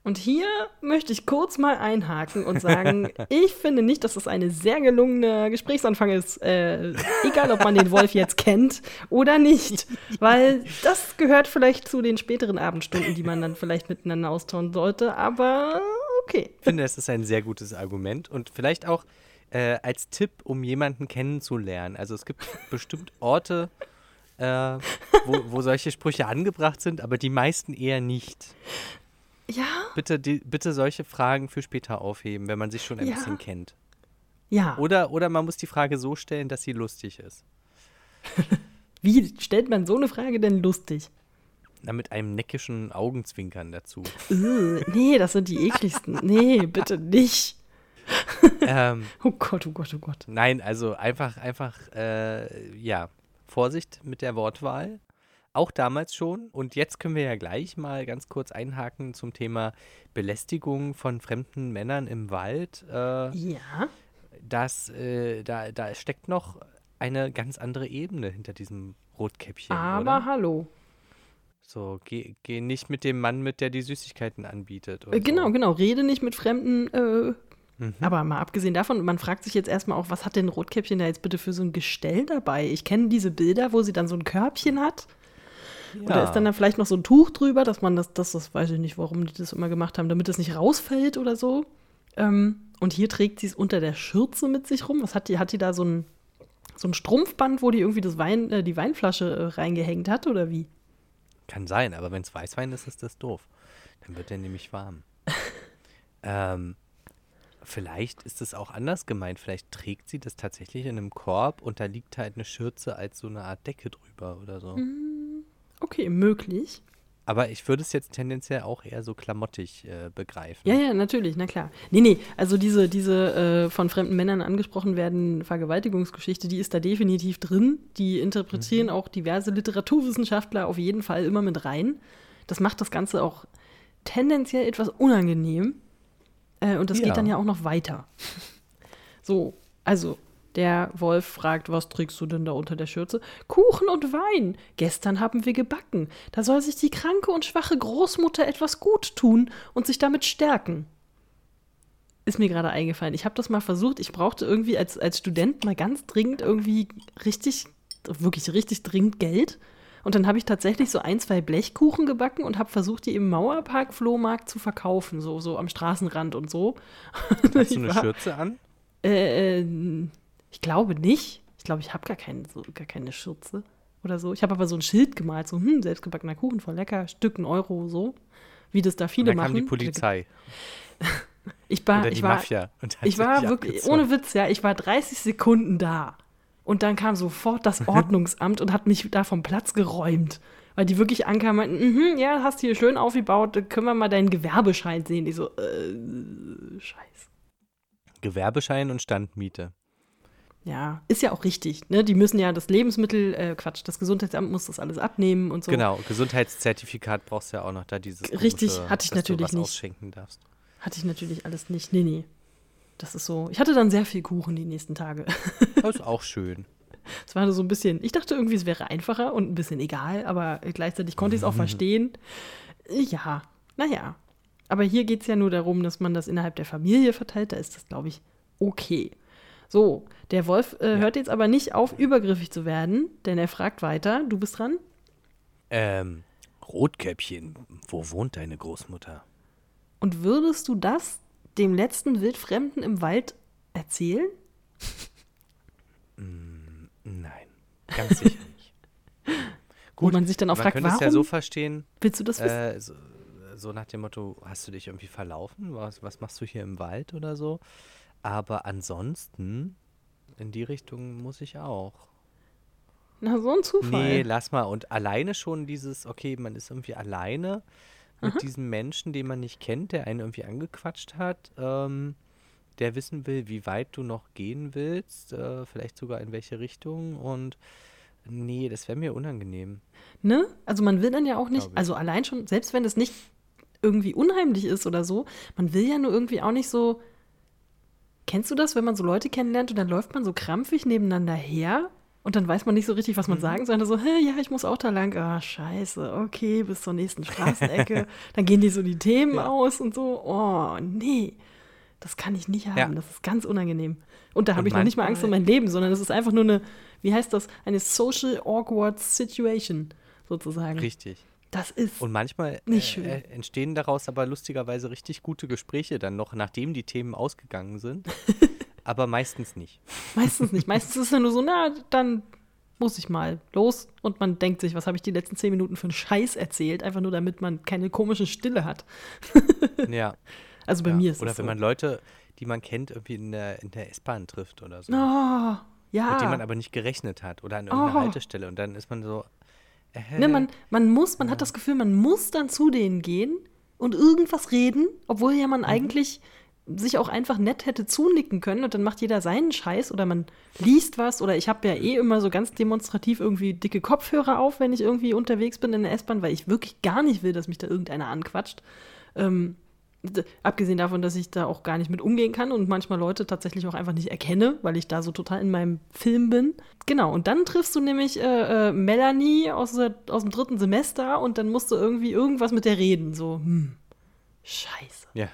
S1: Und hier möchte ich kurz mal einhaken und sagen, [LAUGHS] ich finde nicht, dass es ein sehr gelungener Gesprächsanfang ist, äh, egal ob man den Wolf jetzt kennt oder nicht, weil das gehört vielleicht zu den späteren Abendstunden, die man dann vielleicht miteinander austauschen sollte, aber okay.
S2: Ich finde, es ist ein sehr gutes Argument und vielleicht auch äh, als Tipp, um jemanden kennenzulernen. Also es gibt bestimmt Orte, äh, wo, wo solche Sprüche angebracht sind, aber die meisten eher nicht.
S1: Ja.
S2: Bitte, die, bitte solche Fragen für später aufheben, wenn man sich schon ein ja. bisschen kennt.
S1: Ja.
S2: Oder, oder man muss die Frage so stellen, dass sie lustig ist. [LAUGHS]
S1: Wie stellt man so eine Frage denn lustig?
S2: Na, mit einem neckischen Augenzwinkern dazu.
S1: Uh, nee, das sind die ekligsten. Nee, bitte nicht. [LAUGHS]
S2: ähm,
S1: oh Gott, oh Gott, oh Gott.
S2: Nein, also einfach, einfach, äh, ja, Vorsicht mit der Wortwahl. Auch damals schon. Und jetzt können wir ja gleich mal ganz kurz einhaken zum Thema Belästigung von fremden Männern im Wald.
S1: Äh, ja.
S2: Das, äh, da, da steckt noch eine ganz andere Ebene hinter diesem Rotkäppchen.
S1: Aber
S2: oder?
S1: hallo.
S2: So, geh, geh nicht mit dem Mann mit, der die Süßigkeiten anbietet.
S1: Äh, genau, so. genau. Rede nicht mit fremden. Äh, mhm. Aber mal abgesehen davon, man fragt sich jetzt erstmal auch, was hat denn Rotkäppchen da jetzt bitte für so ein Gestell dabei? Ich kenne diese Bilder, wo sie dann so ein Körbchen hat ja. Oder ist dann da vielleicht noch so ein Tuch drüber, dass man das, das, das weiß ich nicht, warum die das immer gemacht haben, damit es nicht rausfällt oder so. Ähm, und hier trägt sie es unter der Schürze mit sich rum. Was hat die? Hat die da so ein, so ein Strumpfband, wo die irgendwie das Wein, äh, die Weinflasche äh, reingehängt hat oder wie?
S2: Kann sein, aber wenn es Weißwein ist, ist das doof. Dann wird der nämlich warm. [LAUGHS] ähm, vielleicht ist es auch anders gemeint. Vielleicht trägt sie das tatsächlich in einem Korb und da liegt halt eine Schürze als so eine Art Decke drüber oder so.
S1: Mhm. Okay, möglich.
S2: Aber ich würde es jetzt tendenziell auch eher so klamottig äh, begreifen.
S1: Ja, ja, natürlich, na klar. Nee, nee, also diese, diese äh, von fremden Männern angesprochen werden Vergewaltigungsgeschichte, die ist da definitiv drin. Die interpretieren mhm. auch diverse Literaturwissenschaftler auf jeden Fall immer mit rein. Das macht das Ganze auch tendenziell etwas unangenehm. Äh, und das ja. geht dann ja auch noch weiter. [LAUGHS] so, also der Wolf fragt, was trägst du denn da unter der Schürze? Kuchen und Wein. Gestern haben wir gebacken. Da soll sich die kranke und schwache Großmutter etwas gut tun und sich damit stärken. Ist mir gerade eingefallen. Ich habe das mal versucht. Ich brauchte irgendwie als, als Student mal ganz dringend irgendwie richtig, wirklich richtig dringend Geld. Und dann habe ich tatsächlich so ein, zwei Blechkuchen gebacken und habe versucht, die im Mauerpark-Flohmarkt zu verkaufen, so, so am Straßenrand und so. [LAUGHS]
S2: Hast du eine war, Schürze an?
S1: Äh, äh, ich glaube nicht. Ich glaube, ich habe gar, keine, so, gar keine Schürze oder so. Ich habe aber so ein Schild gemalt, so, hm, selbstgebackener Kuchen, voll lecker, Stück ein Euro, so. Wie das da viele
S2: und dann
S1: machen.
S2: kam die Polizei. [LAUGHS]
S1: ich war,
S2: oder die
S1: ich war,
S2: Mafia.
S1: ich war wirklich, abgezogen. ohne Witz, ja, ich war 30 Sekunden da. Und dann kam sofort das [LAUGHS] Ordnungsamt und hat mich da vom Platz geräumt. Weil die wirklich ankamen und meinten, mhm, ja, hast hier schön aufgebaut, können wir mal deinen Gewerbeschein sehen. Ich so, äh, scheiße.
S2: Gewerbeschein und Standmiete.
S1: Ja, ist ja auch richtig. Ne? Die müssen ja das Lebensmittel, äh, Quatsch, das Gesundheitsamt muss das alles abnehmen und so.
S2: Genau, Gesundheitszertifikat brauchst du ja auch noch da dieses.
S1: Richtig, komische, hatte ich natürlich nicht.
S2: Ausschenken darfst.
S1: Hatte ich natürlich alles nicht. Nee, nee. Das ist so. Ich hatte dann sehr viel Kuchen die nächsten Tage. [LAUGHS]
S2: Das ist auch schön.
S1: Es war so ein bisschen, ich dachte irgendwie, es wäre einfacher und ein bisschen egal, aber gleichzeitig konnte ich es auch [LAUGHS] verstehen. Ja, naja. Aber hier geht es ja nur darum, dass man das innerhalb der Familie verteilt. Da ist das, glaube ich, okay. So, der Wolf äh, ja. hört jetzt aber nicht auf, übergriffig zu werden, denn er fragt weiter. Du bist dran?
S2: Ähm, Rotkäppchen, wo wohnt deine Großmutter?
S1: Und würdest du das dem letzten Wildfremden im Wald erzählen?
S2: Mm, nein, ganz sicher nicht.
S1: Gut, [LAUGHS] Wo man sich dann auch man fragt,
S2: könnte
S1: warum?
S2: es ja so verstehen.
S1: Willst du das wissen?
S2: Äh, so, so, nach dem Motto, hast du dich irgendwie verlaufen? Was, was machst du hier im Wald oder so? Aber ansonsten, in die Richtung muss ich auch.
S1: Na, so ein Zufall. Nee,
S2: lass mal. Und alleine schon dieses, okay, man ist irgendwie alleine mit Aha. diesem Menschen, den man nicht kennt, der einen irgendwie angequatscht hat, ähm, der wissen will, wie weit du noch gehen willst, äh, vielleicht sogar in welche Richtung. Und nee, das wäre mir unangenehm.
S1: Ne? Also man will dann ja auch nicht, also allein schon, selbst wenn es nicht irgendwie unheimlich ist oder so, man will ja nur irgendwie auch nicht so Kennst du das, wenn man so Leute kennenlernt und dann läuft man so krampfig nebeneinander her Und dann weiß man nicht so richtig, was man mhm. sagen soll. So, hey, ja, ich muss auch da lang. Ah, scheiße, okay, bis zur nächsten Straßenecke. [LAUGHS] dann gehen die so die Themen ja. aus und so. Oh, nee, das kann ich nicht haben. Ja. Das ist ganz unangenehm. Und da habe ich noch nicht mal Angst um mein Leben, sondern das ist einfach nur eine, wie heißt das, eine social awkward situation sozusagen.
S2: Richtig.
S1: Das ist
S2: Und manchmal
S1: nicht äh,
S2: entstehen daraus aber lustigerweise richtig gute Gespräche dann noch, nachdem die Themen ausgegangen sind. [LAUGHS] aber meistens nicht.
S1: Meistens nicht. Meistens ist es ja nur so, na, dann muss ich mal los. Und man denkt sich, was habe ich die letzten zehn Minuten für einen Scheiß erzählt, einfach nur damit man keine komische Stille hat. [LAUGHS]
S2: ja.
S1: Also bei
S2: ja.
S1: mir ist
S2: oder
S1: es
S2: Oder wenn man Leute, die man kennt, irgendwie in der, in der S-Bahn trifft oder so.
S1: Oh, ja.
S2: Mit denen man aber nicht gerechnet hat oder an irgendeiner oh. Haltestelle. Und dann ist man so,
S1: äh, ne, man, man muss, man ja. hat das Gefühl, man muss dann zu denen gehen und irgendwas reden, obwohl ja man mhm. eigentlich sich auch einfach nett hätte zunicken können und dann macht jeder seinen Scheiß oder man liest was oder ich habe ja eh immer so ganz demonstrativ irgendwie dicke Kopfhörer auf, wenn ich irgendwie unterwegs bin in der S-Bahn, weil ich wirklich gar nicht will, dass mich da irgendeiner anquatscht. Ähm, Abgesehen davon, dass ich da auch gar nicht mit umgehen kann und manchmal Leute tatsächlich auch einfach nicht erkenne, weil ich da so total in meinem Film bin. Genau, und dann triffst du nämlich äh, äh, Melanie aus, der, aus dem dritten Semester und dann musst du irgendwie irgendwas mit der reden. So, hm, scheiße.
S2: Ja.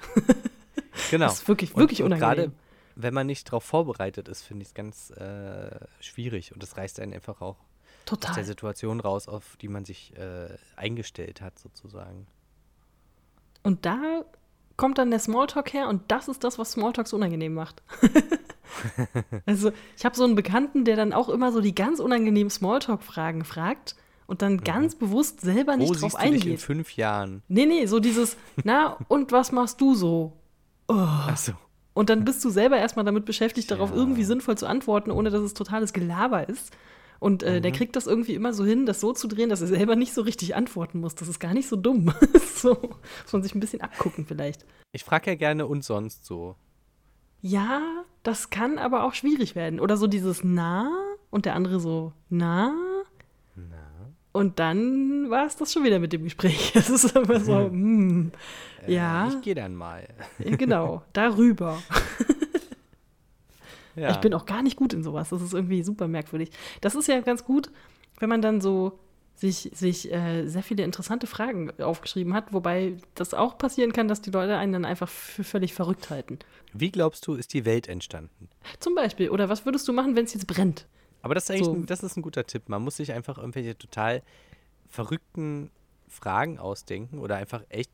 S2: [LAUGHS] genau.
S1: das ist wirklich, wirklich und, unangenehm.
S2: Gerade wenn man nicht darauf vorbereitet ist, finde ich es ganz äh, schwierig und das reißt einen einfach auch
S1: Total. aus
S2: der Situation raus, auf die man sich äh, eingestellt hat, sozusagen.
S1: Und da kommt dann der Smalltalk her und das ist das, was Smalltalk so unangenehm macht. [LAUGHS] also ich habe so einen Bekannten, der dann auch immer so die ganz unangenehmen Smalltalk-Fragen fragt und dann mhm. ganz bewusst selber nicht Wo drauf eingeht. Dich in
S2: fünf Jahren.
S1: Nee, nee, so dieses, na, und was machst du so?
S2: Oh. Ach so.
S1: Und dann bist du selber erstmal damit beschäftigt, darauf ja. irgendwie sinnvoll zu antworten, ohne dass es totales Gelaber ist. Und äh, mhm. der kriegt das irgendwie immer so hin, das so zu drehen, dass er selber nicht so richtig antworten muss. Das ist gar nicht so dumm. [LAUGHS] so muss man sich ein bisschen abgucken vielleicht.
S2: Ich frage ja gerne und sonst so.
S1: Ja, das kann aber auch schwierig werden. Oder so dieses Na und der andere so Na.
S2: Na.
S1: Und dann war es das schon wieder mit dem Gespräch. [LAUGHS] Es ist immer so, hm, [LAUGHS] äh, ja.
S2: Ich gehe dann mal.
S1: genau, darüber. Ja. Ich bin auch gar nicht gut in sowas. Das ist irgendwie super merkwürdig. Das ist ja ganz gut, wenn man dann so sich, sich äh, sehr viele interessante Fragen aufgeschrieben hat, wobei das auch passieren kann, dass die Leute einen dann einfach für völlig verrückt halten.
S2: Wie glaubst du, ist die Welt entstanden?
S1: Zum Beispiel. Oder was würdest du machen, wenn es jetzt brennt?
S2: Aber das ist eigentlich so. ein, das ist ein guter Tipp. Man muss sich einfach irgendwelche total verrückten Fragen ausdenken oder einfach echt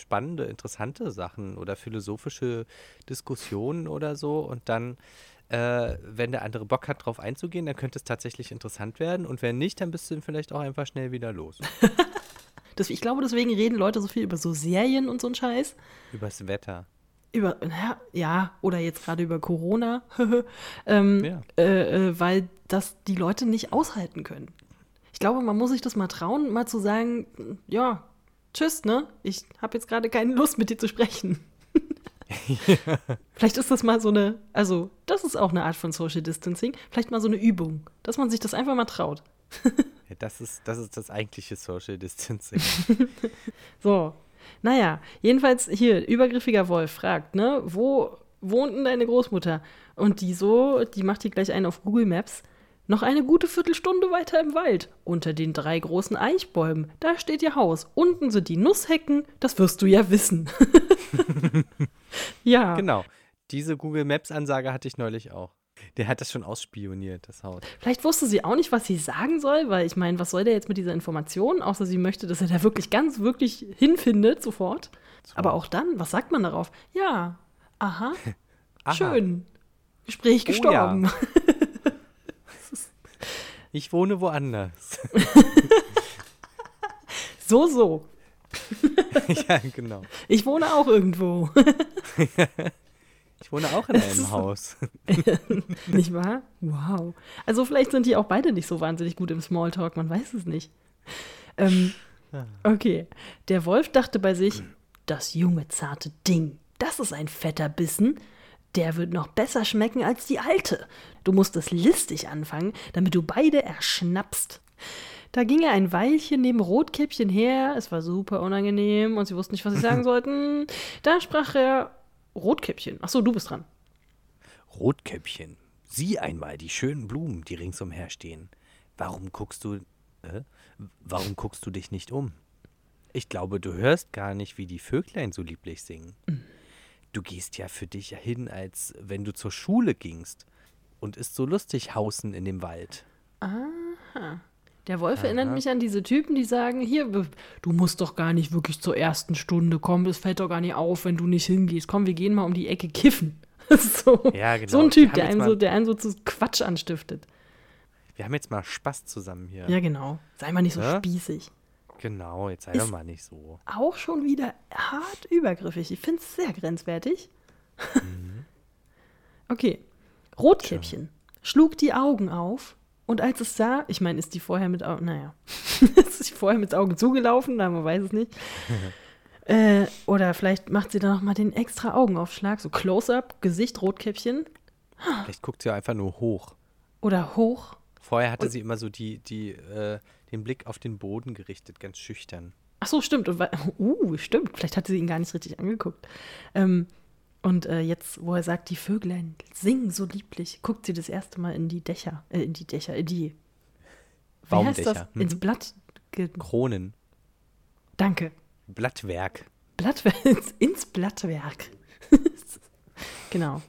S2: spannende, interessante Sachen oder philosophische Diskussionen oder so und dann äh, wenn der andere Bock hat, drauf einzugehen, dann könnte es tatsächlich interessant werden. Und wenn nicht, dann bist du vielleicht auch einfach schnell wieder los. [LAUGHS]
S1: das, ich glaube, deswegen reden Leute so viel über so Serien und so einen Scheiß.
S2: Übers Wetter.
S1: Über, ja, ja oder jetzt gerade über Corona, [LAUGHS] ähm, ja. äh, äh, weil das die Leute nicht aushalten können. Ich glaube, man muss sich das mal trauen, mal zu sagen, ja, tschüss, ne? Ich habe jetzt gerade keine Lust, mit dir zu sprechen. [LAUGHS] Vielleicht ist das mal so eine, also das ist auch eine Art von Social Distancing, vielleicht mal so eine Übung, dass man sich das einfach mal traut.
S2: ja, das, ist, das ist das eigentliche Social Distancing. [LAUGHS]
S1: so, naja, jedenfalls hier, übergriffiger Wolf fragt, ne, wo wohnt denn deine Großmutter? Und die so, die macht hier gleich einen auf Google Maps. Noch eine gute Viertelstunde weiter im Wald, unter den drei großen Eichbäumen, da steht ihr Haus. Unten sind die Nusshecken, das wirst du ja wissen. [LAUGHS] [LAUGHS] ja.
S2: Genau. Diese Google Maps-Ansage hatte ich neulich auch. Der hat das schon ausspioniert, das Haus.
S1: Vielleicht wusste sie auch nicht, was sie sagen soll, weil ich meine, was soll der jetzt mit dieser Information, außer sie möchte, dass er da wirklich ganz, wirklich hinfindet, sofort. So. Aber auch dann, was sagt man darauf? Ja, aha, [LAUGHS] aha. schön. Gespräch gestorben. Oh ja.
S2: Ich wohne woanders. [LAUGHS]
S1: so, so. [LAUGHS]
S2: ja, genau.
S1: Ich wohne auch irgendwo. [LAUGHS]
S2: ich wohne auch in einem Haus.
S1: nicht wahr? Wow. Also vielleicht sind die auch beide nicht so wahnsinnig gut im Smalltalk, man weiß es nicht. Ähm, okay. Der Wolf dachte bei sich, das junge, zarte Ding, das ist ein fetter Bissen. Der wird noch besser schmecken als die alte. Du musst es listig anfangen, damit du beide erschnappst. Da ging er ein Weilchen neben Rotkäppchen her. Es war super unangenehm und sie wussten nicht, was sie sagen [LAUGHS] sollten. Da sprach er Rotkäppchen. Achso, du bist dran.
S2: Rotkäppchen. Sieh einmal die schönen Blumen, die ringsumher stehen. Warum guckst du, äh, warum guckst du dich nicht um? Ich glaube, du hörst gar nicht, wie die Vöglein so lieblich singen. Du gehst ja für dich hin, als wenn du zur Schule gingst und ist so lustig hausen in dem Wald.
S1: Aha. Der Wolf Aha. erinnert mich an diese Typen, die sagen, hier, du musst doch gar nicht wirklich zur ersten Stunde kommen, es fällt doch gar nicht auf, wenn du nicht hingehst. Komm, wir gehen mal um die Ecke kiffen. [LAUGHS] so, ja, genau. so ein Typ, der einem, so, der einem so zu Quatsch anstiftet.
S2: Wir haben jetzt mal Spaß zusammen hier.
S1: Ja, genau. Sei mal nicht so ja? spießig.
S2: Genau, jetzt sei doch mal nicht so.
S1: Auch schon wieder hart übergriffig. Ich finde es sehr grenzwertig. Mhm. [LAUGHS] okay. Rotkäppchen ja. schlug die Augen auf und als es sah, ich meine, ist die vorher mit Augen, naja, [LAUGHS] ist sie vorher mit Augen zugelaufen, na, man weiß es nicht. [LAUGHS] äh, oder vielleicht macht sie da nochmal den extra Augenaufschlag, so Close-up, Gesicht, Rotkäppchen.
S2: Vielleicht guckt sie einfach nur hoch.
S1: Oder hoch.
S2: Vorher hatte und, sie immer so die, die, äh, den Blick auf den Boden gerichtet, ganz schüchtern.
S1: Ach so, stimmt. Und, [LAUGHS] uh, stimmt. Vielleicht hatte sie ihn gar nicht richtig angeguckt. Ähm, und äh, jetzt, wo er sagt, die Vöglein singen so lieblich, guckt sie das erste Mal in die Dächer, äh, in die Dächer, in die
S2: Wie heißt das?
S1: Mhm. Ins Blatt.
S2: Kronen.
S1: Danke.
S2: Blattwerk.
S1: Blattwerk, [LAUGHS] ins Blattwerk. [LAUGHS] genau.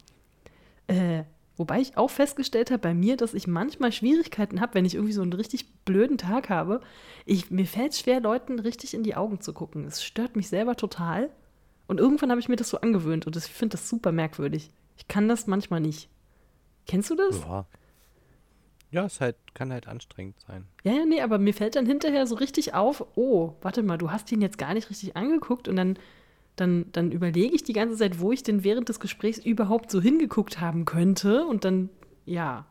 S1: Äh, wobei ich auch festgestellt habe bei mir, dass ich manchmal Schwierigkeiten habe, wenn ich irgendwie so einen richtig blöden Tag habe. Ich, mir fällt es schwer, Leuten richtig in die Augen zu gucken. Es stört mich selber total. Und irgendwann habe ich mir das so angewöhnt und ich finde das super merkwürdig. Ich kann das manchmal nicht. Kennst du das?
S2: Ja. Ja, es halt, kann halt anstrengend sein.
S1: Ja, ja, nee, aber mir fällt dann hinterher so richtig auf, oh, warte mal, du hast ihn jetzt gar nicht richtig angeguckt und dann, dann, dann überlege ich die ganze Zeit, wo ich denn während des Gesprächs überhaupt so hingeguckt haben könnte und dann, ja,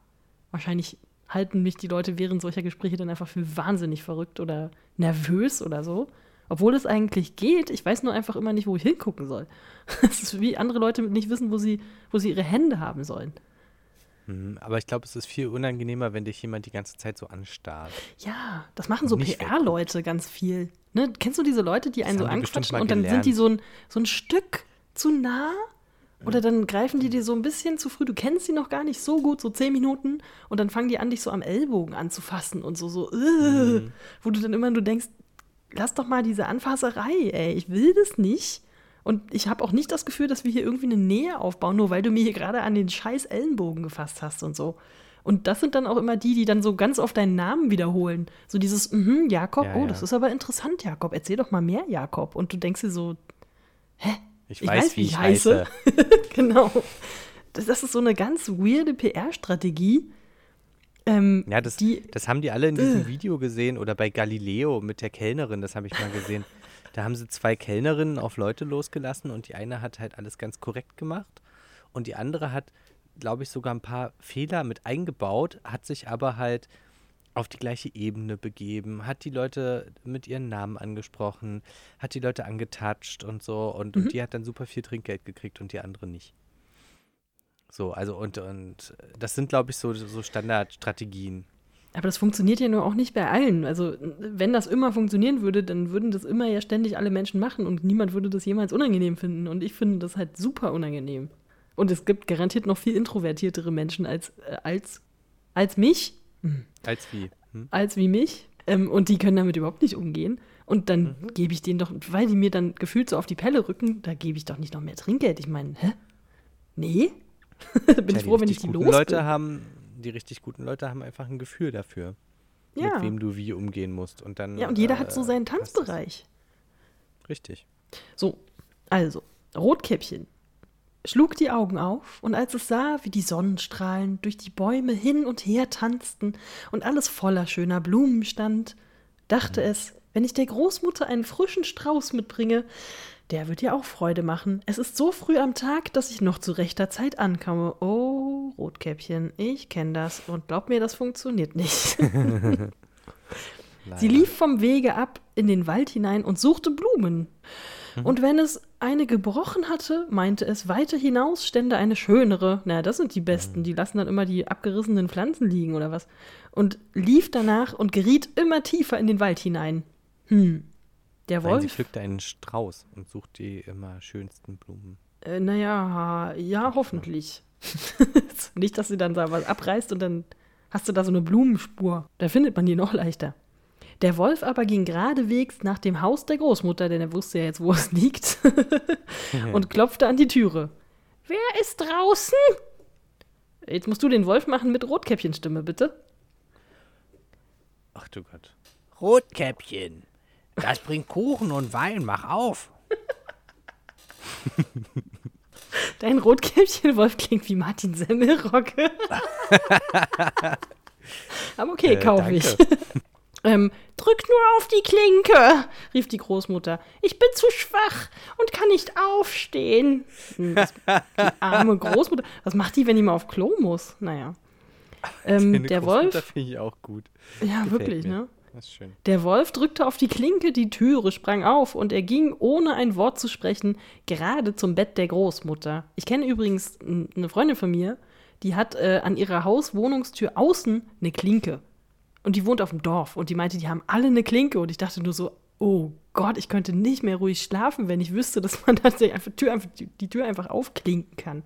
S1: wahrscheinlich halten mich die Leute während solcher Gespräche dann einfach für wahnsinnig verrückt oder nervös oder so. Obwohl es eigentlich geht, ich weiß nur einfach immer nicht, wo ich hingucken soll. [LAUGHS] Es ist wie andere Leute nicht wissen, wo sie, wo sie ihre Hände haben sollen.
S2: Mhm, aber ich glaube, es ist viel unangenehmer, wenn dich jemand die ganze Zeit so anstarrt.
S1: Ja, das machen so PR-Leute ganz viel. Ne? Kennst du diese Leute, die einen das so anquatschen und dann gelernt. sind die so ein, so ein Stück zu nah? Oder dann greifen die dir so ein bisschen zu früh, du kennst sie noch gar nicht so gut, so zehn Minuten, und dann fangen die an, dich so am Ellbogen anzufassen und so, so, uh, mhm. wo du dann immer nur denkst, lass doch mal diese Anfasserei, ey, ich will das nicht. Und ich habe auch nicht das Gefühl, dass wir hier irgendwie eine Nähe aufbauen, nur weil du mir hier gerade an den scheiß Ellenbogen gefasst hast und so. Und das sind dann auch immer die, die dann so ganz oft deinen Namen wiederholen. So dieses, mhm, Jakob, ja, oh, ja. das ist aber interessant, Jakob, erzähl doch mal mehr, Jakob. Und du denkst dir so, hä?
S2: Ich, ich weiß, weiß, wie ich heiße. [LAUGHS]
S1: genau. Das, das, ist so eine ganz weirde PR-Strategie,
S2: ähm, ja, das, die, das haben die alle in diesem äh. Video gesehen oder bei Galileo mit der Kellnerin, das habe ich mal gesehen. Da haben sie zwei Kellnerinnen auf Leute losgelassen und die eine hat halt alles ganz korrekt gemacht und die andere hat, glaube ich, sogar ein paar Fehler mit eingebaut, hat sich aber halt auf die gleiche Ebene begeben, hat die Leute mit ihren Namen angesprochen, hat die Leute angetatscht und so und, mhm. und die hat dann super viel Trinkgeld gekriegt und die andere nicht. So, also und, und das sind, glaube ich, so, so Standardstrategien.
S1: Aber das funktioniert ja nur auch nicht bei allen. Also, wenn das immer funktionieren würde, dann würden das immer ja ständig alle Menschen machen und niemand würde das jemals unangenehm finden. Und ich finde das halt super unangenehm. Und es gibt garantiert noch viel introvertiertere Menschen als, äh, als, als mich.
S2: Als wie?
S1: Hm? Als wie mich. Ähm, und die können damit überhaupt nicht umgehen. Und dann mhm. gebe ich denen doch, weil die mir dann gefühlt so auf die Pelle rücken, da gebe ich doch nicht noch mehr Trinkgeld. Ich meine, hä? Nee? [LAUGHS]
S2: bin ja, ich froh, wenn ich die los Leute bin. haben, die richtig guten Leute haben einfach ein Gefühl dafür, ja. mit wem du wie umgehen musst. Und dann,
S1: ja, und jeder äh, hat so äh, seinen Tanzbereich.
S2: Richtig.
S1: So, also, Rotkäppchen schlug die Augen auf, und als es sah, wie die Sonnenstrahlen durch die Bäume hin und her tanzten und alles voller schöner Blumen stand, dachte mhm. es, wenn ich der Großmutter einen frischen Strauß mitbringe, der wird dir auch Freude machen. Es ist so früh am Tag, dass ich noch zu rechter Zeit ankomme. Oh, Rotkäppchen, ich kenne das und glaub mir, das funktioniert nicht. [LAUGHS] Sie lief vom Wege ab in den Wald hinein und suchte Blumen. Mhm. Und wenn es eine gebrochen hatte, meinte es, weiter hinaus stände eine schönere. Na, das sind die besten. Mhm. Die lassen dann immer die abgerissenen Pflanzen liegen oder was. Und lief danach und geriet immer tiefer in den Wald hinein. Hm, der Wolf. Nein,
S2: sie pflückte einen Strauß und sucht die immer schönsten Blumen.
S1: Äh, naja, ja, hoffentlich. [LAUGHS] Nicht, dass sie dann da was abreißt und dann hast du da so eine Blumenspur. Da findet man die noch leichter. Der Wolf aber ging geradewegs nach dem Haus der Großmutter, denn er wusste ja jetzt, wo es liegt, [LAUGHS] und klopfte an die Türe. Wer ist draußen? Jetzt musst du den Wolf machen mit Rotkäppchenstimme, bitte.
S2: Ach du Gott.
S3: Rotkäppchen, das bringt Kuchen und Wein, mach auf.
S1: Dein Rotkäppchen-Wolf klingt wie Martin Semmelrocke. [LAUGHS] Aber okay, äh, kaufe ich. [LAUGHS] ähm, drück nur auf die Klinke, rief die Großmutter. Ich bin zu schwach und kann nicht aufstehen. Hm, das, die arme [LAUGHS] Großmutter. Was macht die, wenn die mal auf Klo muss? Naja. Ähm, der Wolf. Das
S2: finde ich auch gut.
S1: Ja, Gefällt wirklich, mir. ne? Das ist schön. Der Wolf drückte auf die Klinke, die Türe sprang auf und er ging, ohne ein Wort zu sprechen, gerade zum Bett der Großmutter. Ich kenne übrigens eine Freundin von mir, die hat äh, an ihrer Hauswohnungstür außen eine Klinke. Und die wohnt auf dem Dorf und die meinte, die haben alle eine Klinke und ich dachte nur so, oh Gott, ich könnte nicht mehr ruhig schlafen, wenn ich wüsste, dass man [LAUGHS] tatsächlich einfach, Tür, einfach die Tür einfach aufklinken kann.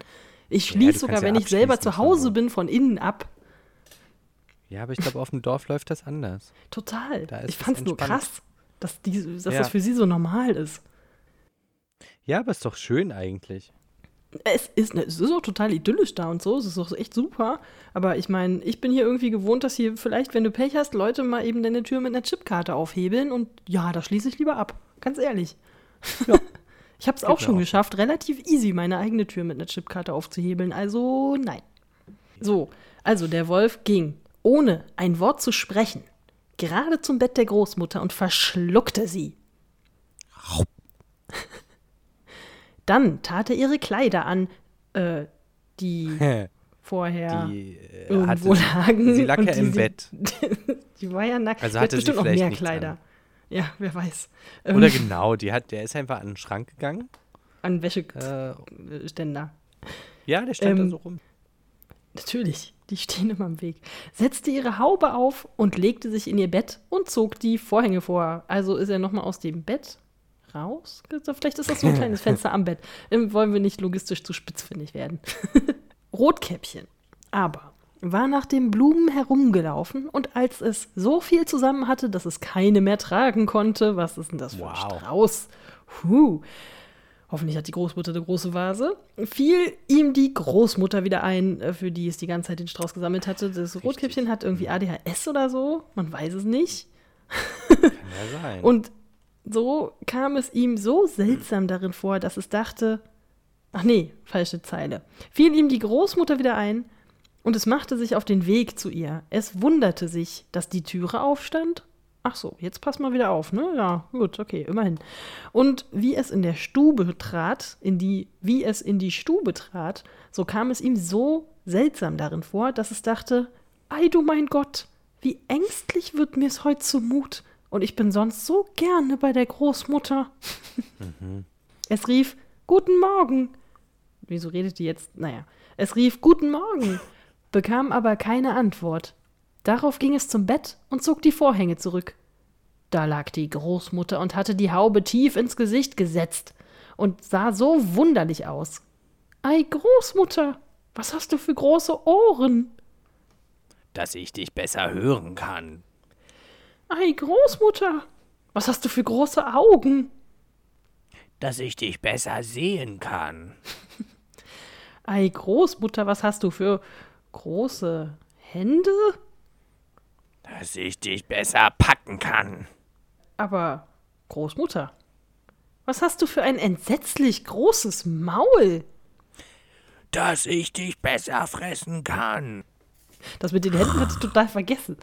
S1: Ich schließe ja, sogar, wenn ja ich selber zu Hause bin, von innen ab.
S2: Ja, aber ich glaube, auf dem Dorf läuft das anders.
S1: Total. ich fand es nur krass, dass, die, dass ja. das für sie so normal ist.
S2: Ja, aber ist doch schön eigentlich.
S1: Es ist, ne, es ist auch total idyllisch da und so. Es ist auch echt super. Aber ich meine, ich bin hier irgendwie gewohnt, dass hier vielleicht, wenn du Pech hast, Leute mal eben deine Tür mit einer Chipkarte aufhebeln. Und ja, da schließe ich lieber ab. Ganz ehrlich. Ja. [LAUGHS] ich habe es auch schon auch. geschafft, relativ easy meine eigene Tür mit einer Chipkarte aufzuhebeln. Also nein. So, also der Wolf ging ohne ein Wort zu sprechen, gerade zum Bett der Großmutter und verschluckte sie. [LAUGHS] Dann tat er ihre Kleider an, äh, die [LAUGHS] vorher die, äh, irgendwo hatte, lagen.
S2: Sie lag ja im sie, Bett. [LAUGHS]
S1: die war ja nackt.
S2: Also hatte
S1: bestimmt
S2: noch mehr
S1: Kleider. An. Ja, wer weiß.
S2: Oder ähm, genau, die hat, der ist einfach an den Schrank gegangen.
S1: An Wäscheständer. Äh,
S2: ja, der stand ähm, da so rum.
S1: Natürlich. Die stehen immer im Weg. Setzte ihre Haube auf und legte sich in ihr Bett und zog die Vorhänge vor. Also ist er nochmal aus dem Bett raus? Vielleicht ist das so ein [LAUGHS] kleines Fenster am Bett. Ähm, wollen wir nicht logistisch zu spitzfindig werden. [LAUGHS] Rotkäppchen. Aber war nach den Blumen herumgelaufen und als es so viel zusammen hatte, dass es keine mehr tragen konnte, was ist denn das für ein. Strauß? Huh hoffentlich hat die Großmutter eine große Vase, fiel ihm die Großmutter wieder ein, äh, für die es die ganze Zeit den Strauß gesammelt hatte. Das Richtig. Rotkäppchen hat irgendwie ADHS oder so, man weiß es nicht.
S2: Kann ja sein. [LAUGHS]
S1: Und so kam es ihm so seltsam darin vor, dass es dachte, ach nee, falsche Zeile, fiel ihm die Großmutter wieder ein und es machte sich auf den Weg zu ihr. Es wunderte sich, dass die Türe aufstand Ach so, jetzt pass mal wieder auf, ne? Ja, gut, okay, immerhin. Und wie es in der Stube trat, in die, wie es in die Stube trat, so kam es ihm so seltsam darin vor, dass es dachte, ei du mein Gott, wie ängstlich wird mir's heute zumut. Und ich bin sonst so gerne bei der Großmutter. [LAUGHS] Mhm. Es rief, Guten Morgen. Wieso redet die jetzt? Naja. Es rief, Guten Morgen, bekam aber keine Antwort. Darauf ging es zum Bett und zog die Vorhänge zurück. Da lag die Großmutter und hatte die Haube tief ins Gesicht gesetzt und sah so wunderlich aus. Ei, Großmutter, was hast du für große Ohren?
S3: Dass ich dich besser hören kann.
S1: Ei, Großmutter, was hast du für große Augen?
S3: Dass ich dich besser sehen kann.
S1: Ei, Großmutter, was hast du für große Hände?
S3: Dass ich dich besser packen kann.
S1: Aber, Großmutter, was hast du für ein entsetzlich großes Maul?
S3: Dass ich dich besser fressen kann.
S1: Das mit den Händen hatte ich total vergessen.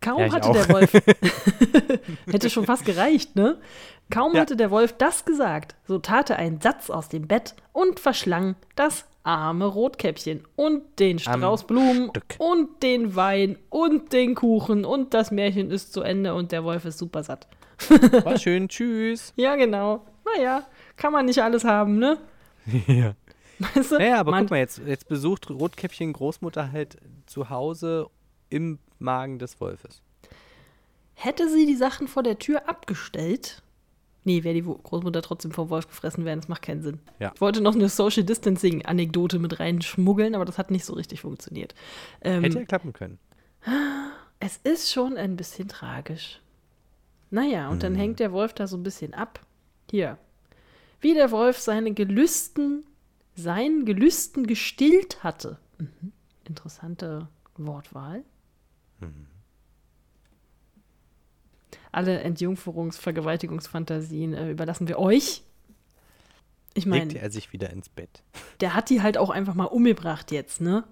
S1: Kaum ja, hatte auch. der Wolf. [LAUGHS] hätte schon fast gereicht, ne? Kaum ja. hatte der Wolf das gesagt, so tat er einen Satz aus dem Bett und verschlang das arme Rotkäppchen und den Strauß Blumen und den Wein und den Kuchen und das Märchen ist zu Ende und der Wolf ist super satt. [LAUGHS]
S2: War schön, tschüss.
S1: Ja, genau. Naja, kann man nicht alles haben, ne? [LAUGHS]
S2: ja. Weißt du, naja, aber guck mal, jetzt, jetzt besucht Rotkäppchen Großmutter halt zu Hause im Magen des Wolfes.
S1: Hätte sie die Sachen vor der Tür abgestellt, Nee, wäre die Großmutter trotzdem vom Wolf gefressen werden, das macht keinen Sinn. Ja. Ich wollte noch eine Social Distancing-Anekdote mit reinschmuggeln, aber das hat nicht so richtig funktioniert.
S2: Ähm, Hätte ja klappen können.
S1: Es ist schon ein bisschen tragisch. Naja, und hm. dann hängt der Wolf da so ein bisschen ab. Hier. Wie der Wolf seine Gelüsten, seinen Gelüsten gestillt hatte. Mhm. Interessante Wortwahl. Mhm alle Entjungferungs-, Vergewaltigungsfantasien äh, überlassen wir euch.
S2: Ich meine. Legte er sich wieder ins Bett.
S1: Der hat die halt auch einfach mal umgebracht jetzt, ne?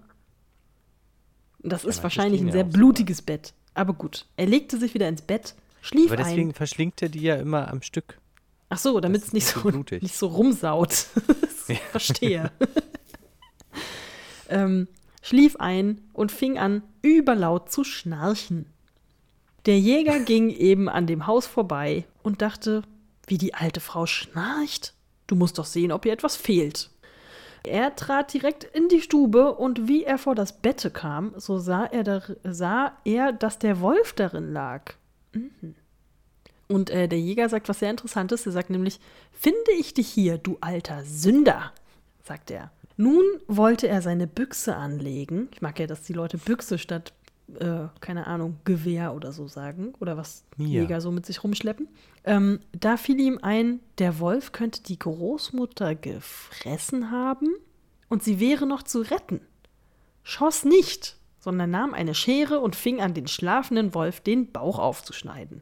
S1: Das ist wahrscheinlich ein sehr blutiges. Bett. Aber gut, er legte sich wieder ins Bett, schlief Aber
S2: deswegen ein. verschlingt er die ja immer am Stück.
S1: Ach so, damit es nicht so, nicht so rumsaut. [LAUGHS] Verstehe. [LAUGHS] ähm, schlief ein und fing an, überlaut zu schnarchen. Der Jäger ging eben an dem Haus vorbei und dachte, wie die alte Frau schnarcht. Du musst doch sehen, ob ihr etwas fehlt. Er trat direkt in die Stube und wie er vor das Bette kam, so sah er, da, sah er dass der Wolf darin lag. Mhm. Und äh, der Jäger sagt was sehr Interessantes. Er sagt nämlich: Finde ich dich hier, du alter Sünder, sagt er. Nun wollte er seine Büchse anlegen. Ich mag ja, dass die Leute Büchse statt äh, keine Ahnung, Gewehr oder so sagen oder was ja. Jäger so mit sich rumschleppen. Ähm, da fiel ihm ein, der Wolf könnte die Großmutter gefressen haben und sie wäre noch zu retten. Schoss nicht, sondern nahm eine Schere und fing an, den schlafenden Wolf den Bauch aufzuschneiden.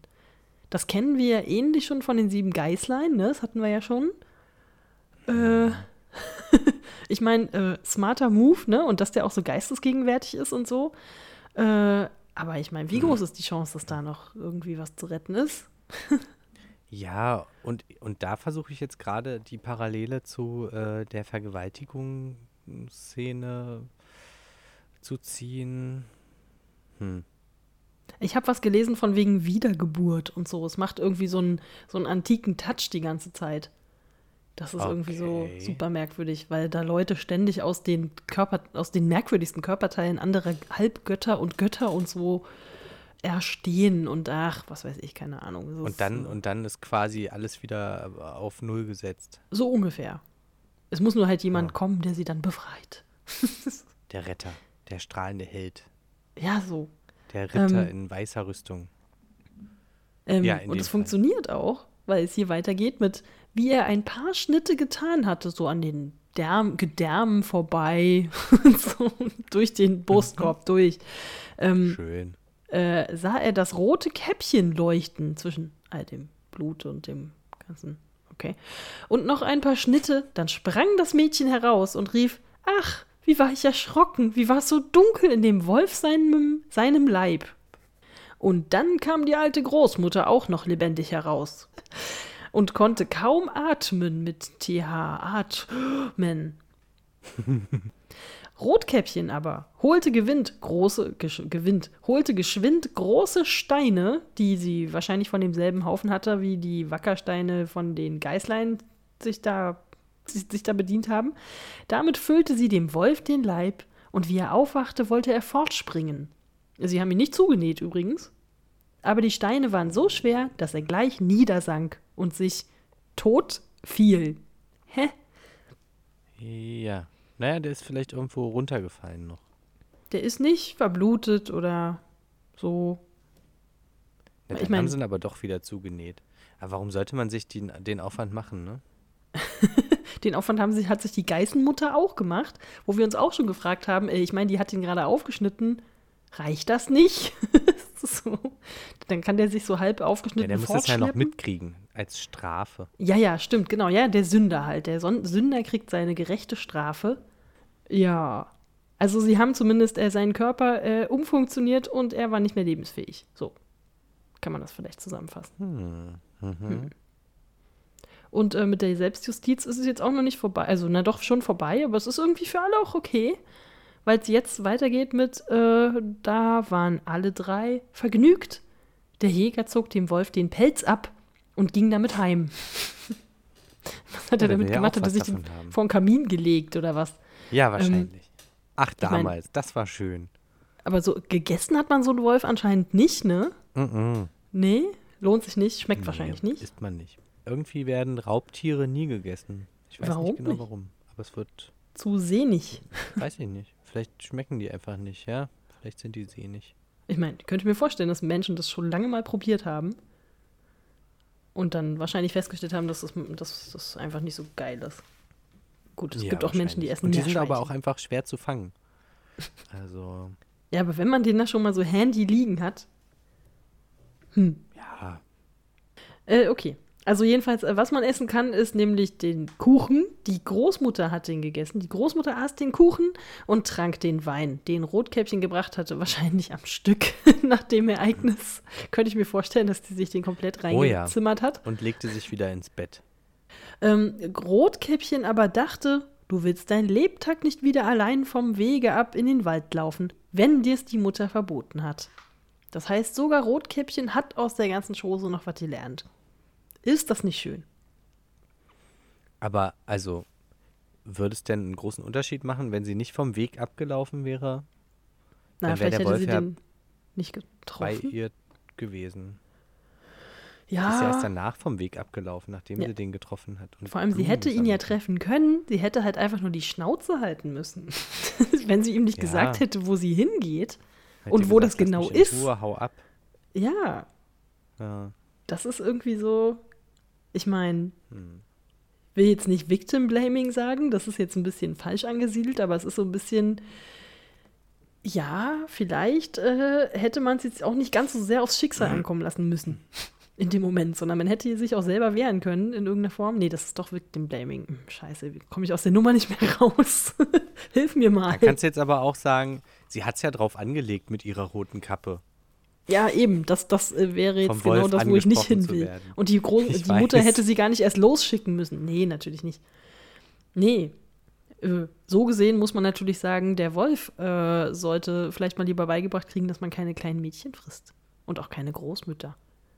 S1: Das kennen wir ja ähnlich schon von den sieben Geißlein, ne? Das hatten wir ja schon. Äh, [LAUGHS] ich meine, äh, smarter Move, ne? Und dass der auch so geistesgegenwärtig ist und so. Äh, aber ich meine, wie groß ist die Chance, dass da noch irgendwie was zu retten ist? [LAUGHS]
S2: ja, und, und da versuche ich jetzt gerade die Parallele zu äh, der Vergewaltigungsszene zu ziehen. Hm.
S1: Ich habe was gelesen von wegen Wiedergeburt und so. Es macht irgendwie so einen, so einen antiken Touch die ganze Zeit. Das ist okay. irgendwie so super merkwürdig, weil da Leute ständig aus den Körper, aus den merkwürdigsten Körperteilen anderer Halbgötter und Götter und so erstehen und ach, was weiß ich, keine Ahnung.
S2: Und dann, und dann ist quasi alles wieder auf Null gesetzt.
S1: So ungefähr. Es muss nur halt jemand ja. kommen, der sie dann befreit. [LAUGHS]
S2: der Retter, der strahlende Held.
S1: Ja, so.
S2: Der Ritter ähm, in weißer Rüstung.
S1: Ähm, ja, und es funktioniert auch, weil es hier weitergeht mit wie er ein paar Schnitte getan hatte, so an den Derm, Gedärmen vorbei, [LAUGHS] so durch den Brustkorb durch. Ähm,
S2: Schön.
S1: Äh, sah er das rote Käppchen leuchten zwischen all dem Blut und dem ganzen. Okay. Und noch ein paar Schnitte, dann sprang das Mädchen heraus und rief: Ach, wie war ich erschrocken, wie war es so dunkel in dem Wolf seinem, seinem Leib. Und dann kam die alte Großmutter auch noch lebendig heraus und konnte kaum atmen mit TH. Atmen. [LAUGHS] Rotkäppchen aber holte gewinnt große gewinnt holte geschwind große Steine, die sie wahrscheinlich von demselben Haufen hatte, wie die Wackersteine von den Geißlein sich da sich da bedient haben. Damit füllte sie dem Wolf den Leib und wie er aufwachte, wollte er fortspringen. Sie haben ihn nicht zugenäht übrigens, aber die Steine waren so schwer, dass er gleich niedersank und sich tot fiel. Hä?
S2: Ja. Naja, der ist vielleicht irgendwo runtergefallen noch.
S1: Der ist nicht verblutet oder so.
S2: Ja, ich mein, haben sie ihn aber doch wieder zugenäht. Aber warum sollte man sich den, den Aufwand machen, ne? [LAUGHS]
S1: den Aufwand haben sie, hat sich die Geißenmutter auch gemacht, wo wir uns auch schon gefragt haben, ich meine, die hat ihn gerade aufgeschnitten. Reicht das nicht? [LAUGHS] so. Dann kann der sich so halb aufgeschnitten ja,
S2: der muss das ja noch mitkriegen als Strafe.
S1: Ja, ja, stimmt, genau. Ja, der Sünder halt. Der Son Sünder kriegt seine gerechte Strafe. Ja. Also sie haben zumindest äh, seinen Körper äh, umfunktioniert und er war nicht mehr lebensfähig. So kann man das vielleicht zusammenfassen. Hm. Mhm. Hm. Und äh, mit der Selbstjustiz ist es jetzt auch noch nicht vorbei. Also, na doch, schon vorbei, aber es ist irgendwie für alle auch okay weil es jetzt weitergeht mit, äh, da waren alle drei vergnügt. Der Jäger zog dem Wolf den Pelz ab und ging damit heim. [LAUGHS] was hat er damit gemacht? Hat er sich vor den Kamin gelegt oder was?
S2: Ja, wahrscheinlich. Ähm, Ach, damals, ich mein, das war schön.
S1: Aber so gegessen hat man so einen Wolf anscheinend nicht, ne?
S2: Mm, -mm.
S1: Nee, lohnt sich nicht, schmeckt nee, wahrscheinlich nicht.
S2: Isst man nicht. irgendwie werden Raubtiere nie gegessen. Ich weiß
S1: warum
S2: nicht genau
S1: nicht?
S2: warum. Aber es wird.
S1: Zu sehnig.
S2: Weiß ich nicht. Vielleicht schmecken die einfach nicht, ja? Vielleicht sind die sehnig.
S1: Ich meine, ich könnte mir vorstellen, dass Menschen das schon lange mal probiert haben und dann wahrscheinlich festgestellt haben, dass das, dass das einfach nicht so geil ist. Gut, es
S2: Ja,
S1: gibt auch Menschen, die essen
S2: Und die sind aber auch einfach schwer zu fangen. [LAUGHS] Also,
S1: Ja, aber wenn man den da schon mal so handy liegen hat. Hm.
S2: ja.
S1: Äh, okay. Also jedenfalls, äh, was man essen kann, ist nämlich den Kuchen. Die Großmutter hat den gegessen. Die Großmutter aß den Kuchen und trank den Wein, den Rotkäppchen gebracht hatte, [LAUGHS] wahrscheinlich am Stück [LAUGHS] nach dem Ereignis. Könnte ich mir vorstellen, dass die sich den komplett
S2: Oh ja.
S1: reingezimmert hat.
S2: Und legte sich wieder ins Bett.
S1: Ähm, Rotkäppchen aber dachte, du willst dein Lebtag nicht wieder allein vom Wege ab in den Wald laufen, wenn dir's die Mutter verboten hat. Das heißt, sogar Rotkäppchen hat aus der ganzen Chose noch was gelernt. Ist das nicht schön?
S2: Aber, also, würde es denn einen großen Unterschied machen, wenn sie nicht vom Weg abgelaufen wäre?
S1: Na,
S2: Dann
S1: vielleicht
S2: der
S1: hätte
S2: Wolf
S1: sie
S2: ja
S1: den nicht
S2: Bei
S1: getroffen.
S2: ihr gewesen. Ist ja erst
S1: Ja,
S2: danach vom Weg abgelaufen, nachdem
S1: Ja.
S2: sie den getroffen hat. und
S1: vor allem, sie
S2: Blumen
S1: hätte ihn ja
S2: hat.
S1: treffen können. Sie hätte halt einfach nur die Schnauze halten müssen. [LAUGHS] Wenn sie ihm nicht
S2: Ja.
S1: gesagt hätte, wo sie hingeht.
S2: Hätte
S1: und wo
S2: gesagt,
S1: das genau
S2: "Lass mich in
S1: ist."
S2: Ruhe, hau ab.
S1: Ja,
S2: Ja.
S1: das ist irgendwie so. Ich meine,
S2: Hm.
S1: will jetzt nicht Victim Blaming sagen, das ist jetzt ein bisschen falsch angesiedelt, aber es ist so ein bisschen, ja, vielleicht äh, hätte man es jetzt auch nicht ganz so sehr aufs Schicksal ankommen lassen müssen [LAUGHS] in dem Moment, sondern man hätte sich auch selber wehren können in irgendeiner Form. Nee, das ist doch Victim Blaming. Hm, Scheiße, wie komme ich aus der Nummer nicht mehr [LAUGHS] raus? Hilf mir mal.
S2: Da kannst du jetzt aber auch sagen, sie hat es ja drauf angelegt mit ihrer roten Kappe.
S1: Ja, eben, das, das äh, wäre jetzt genau das, wo ich nicht hin will. Und die, Groß [LAUGHS]
S2: Ich
S1: die Mutter hätte sie gar nicht erst losschicken müssen. Nee, natürlich nicht. Nee. Äh, so gesehen muss man natürlich sagen, der Wolf äh, sollte vielleicht mal lieber beigebracht kriegen, dass man keine kleinen Mädchen frisst. Und auch keine Großmütter.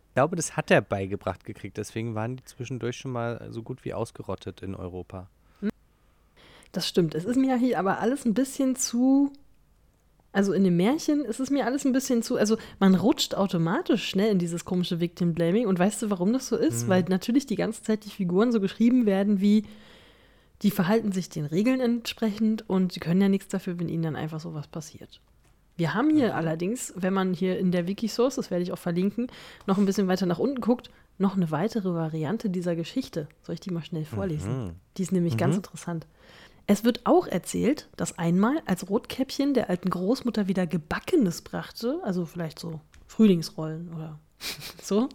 S2: Ich glaube, das hat er beigebracht gekriegt. Deswegen waren die zwischendurch schon mal so gut wie ausgerottet in Europa.
S1: Das stimmt. Es ist mir hier aber alles ein bisschen zu. Also in dem Märchen ist es mir alles ein bisschen zu. Also man rutscht automatisch schnell in dieses komische Victim Blaming. Und weißt du, warum das so ist? Weil natürlich die ganze Zeit die Figuren so geschrieben werden wie. Die verhalten sich den Regeln entsprechend und sie können ja nichts dafür, wenn ihnen dann einfach sowas passiert. Wir haben hier allerdings, wenn man hier in der Wikisource, das werde ich auch verlinken, noch ein bisschen weiter nach unten guckt, noch eine weitere Variante dieser Geschichte. Soll ich die mal schnell vorlesen?
S2: Mhm.
S1: Die ist nämlich ganz interessant. Es wird auch erzählt, dass einmal, als Rotkäppchen der alten Großmutter wieder Gebackenes brachte, also vielleicht so Frühlingsrollen oder [LAUGHS] so,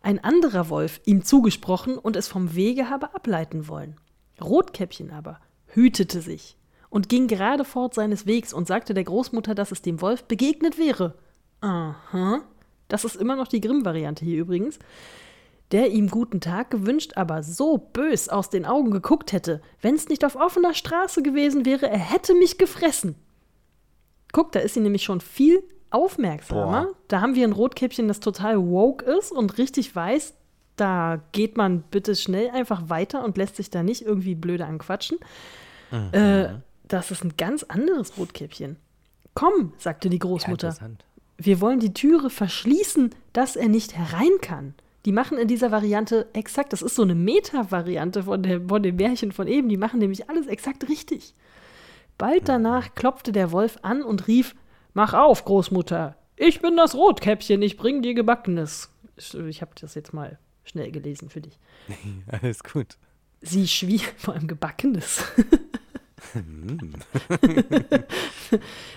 S1: ein anderer Wolf ihm zugesprochen und es vom Wege habe ableiten wollen. Rotkäppchen aber hütete sich und ging gerade fort seines Wegs und sagte der Großmutter, dass es dem Wolf begegnet wäre. Aha. Das ist immer noch die Grimm-Variante hier übrigens der ihm guten Tag gewünscht, aber so bös aus den Augen geguckt hätte, wenn's nicht auf offener Straße gewesen wäre, er hätte mich gefressen. Guck, da ist sie nämlich schon viel aufmerksamer.
S2: Boah.
S1: Da haben wir ein Rotkäppchen, das total woke ist und richtig weiß, da geht man bitte schnell einfach weiter und lässt sich da nicht irgendwie blöde anquatschen. Äh, das ist ein ganz anderes Rotkäppchen. Komm, sagte die
S2: Ja,
S1: Großmutter.
S2: interessant.
S1: Wir wollen die Türe verschließen, dass er nicht herein kann. Die machen in dieser Variante exakt, das ist so eine Meta-Variante von, der- von dem Märchen von eben, die machen nämlich alles exakt richtig. Bald danach klopfte der Wolf an und rief: Mach auf, Großmutter, ich bin das Rotkäppchen, ich bring dir Gebackenes. Ich, ich habe das jetzt mal schnell gelesen für dich. [LAUGHS]
S2: Alles gut.
S1: Sie schwieg vor allem Gebackenes. [LAUGHS] [LAUGHS]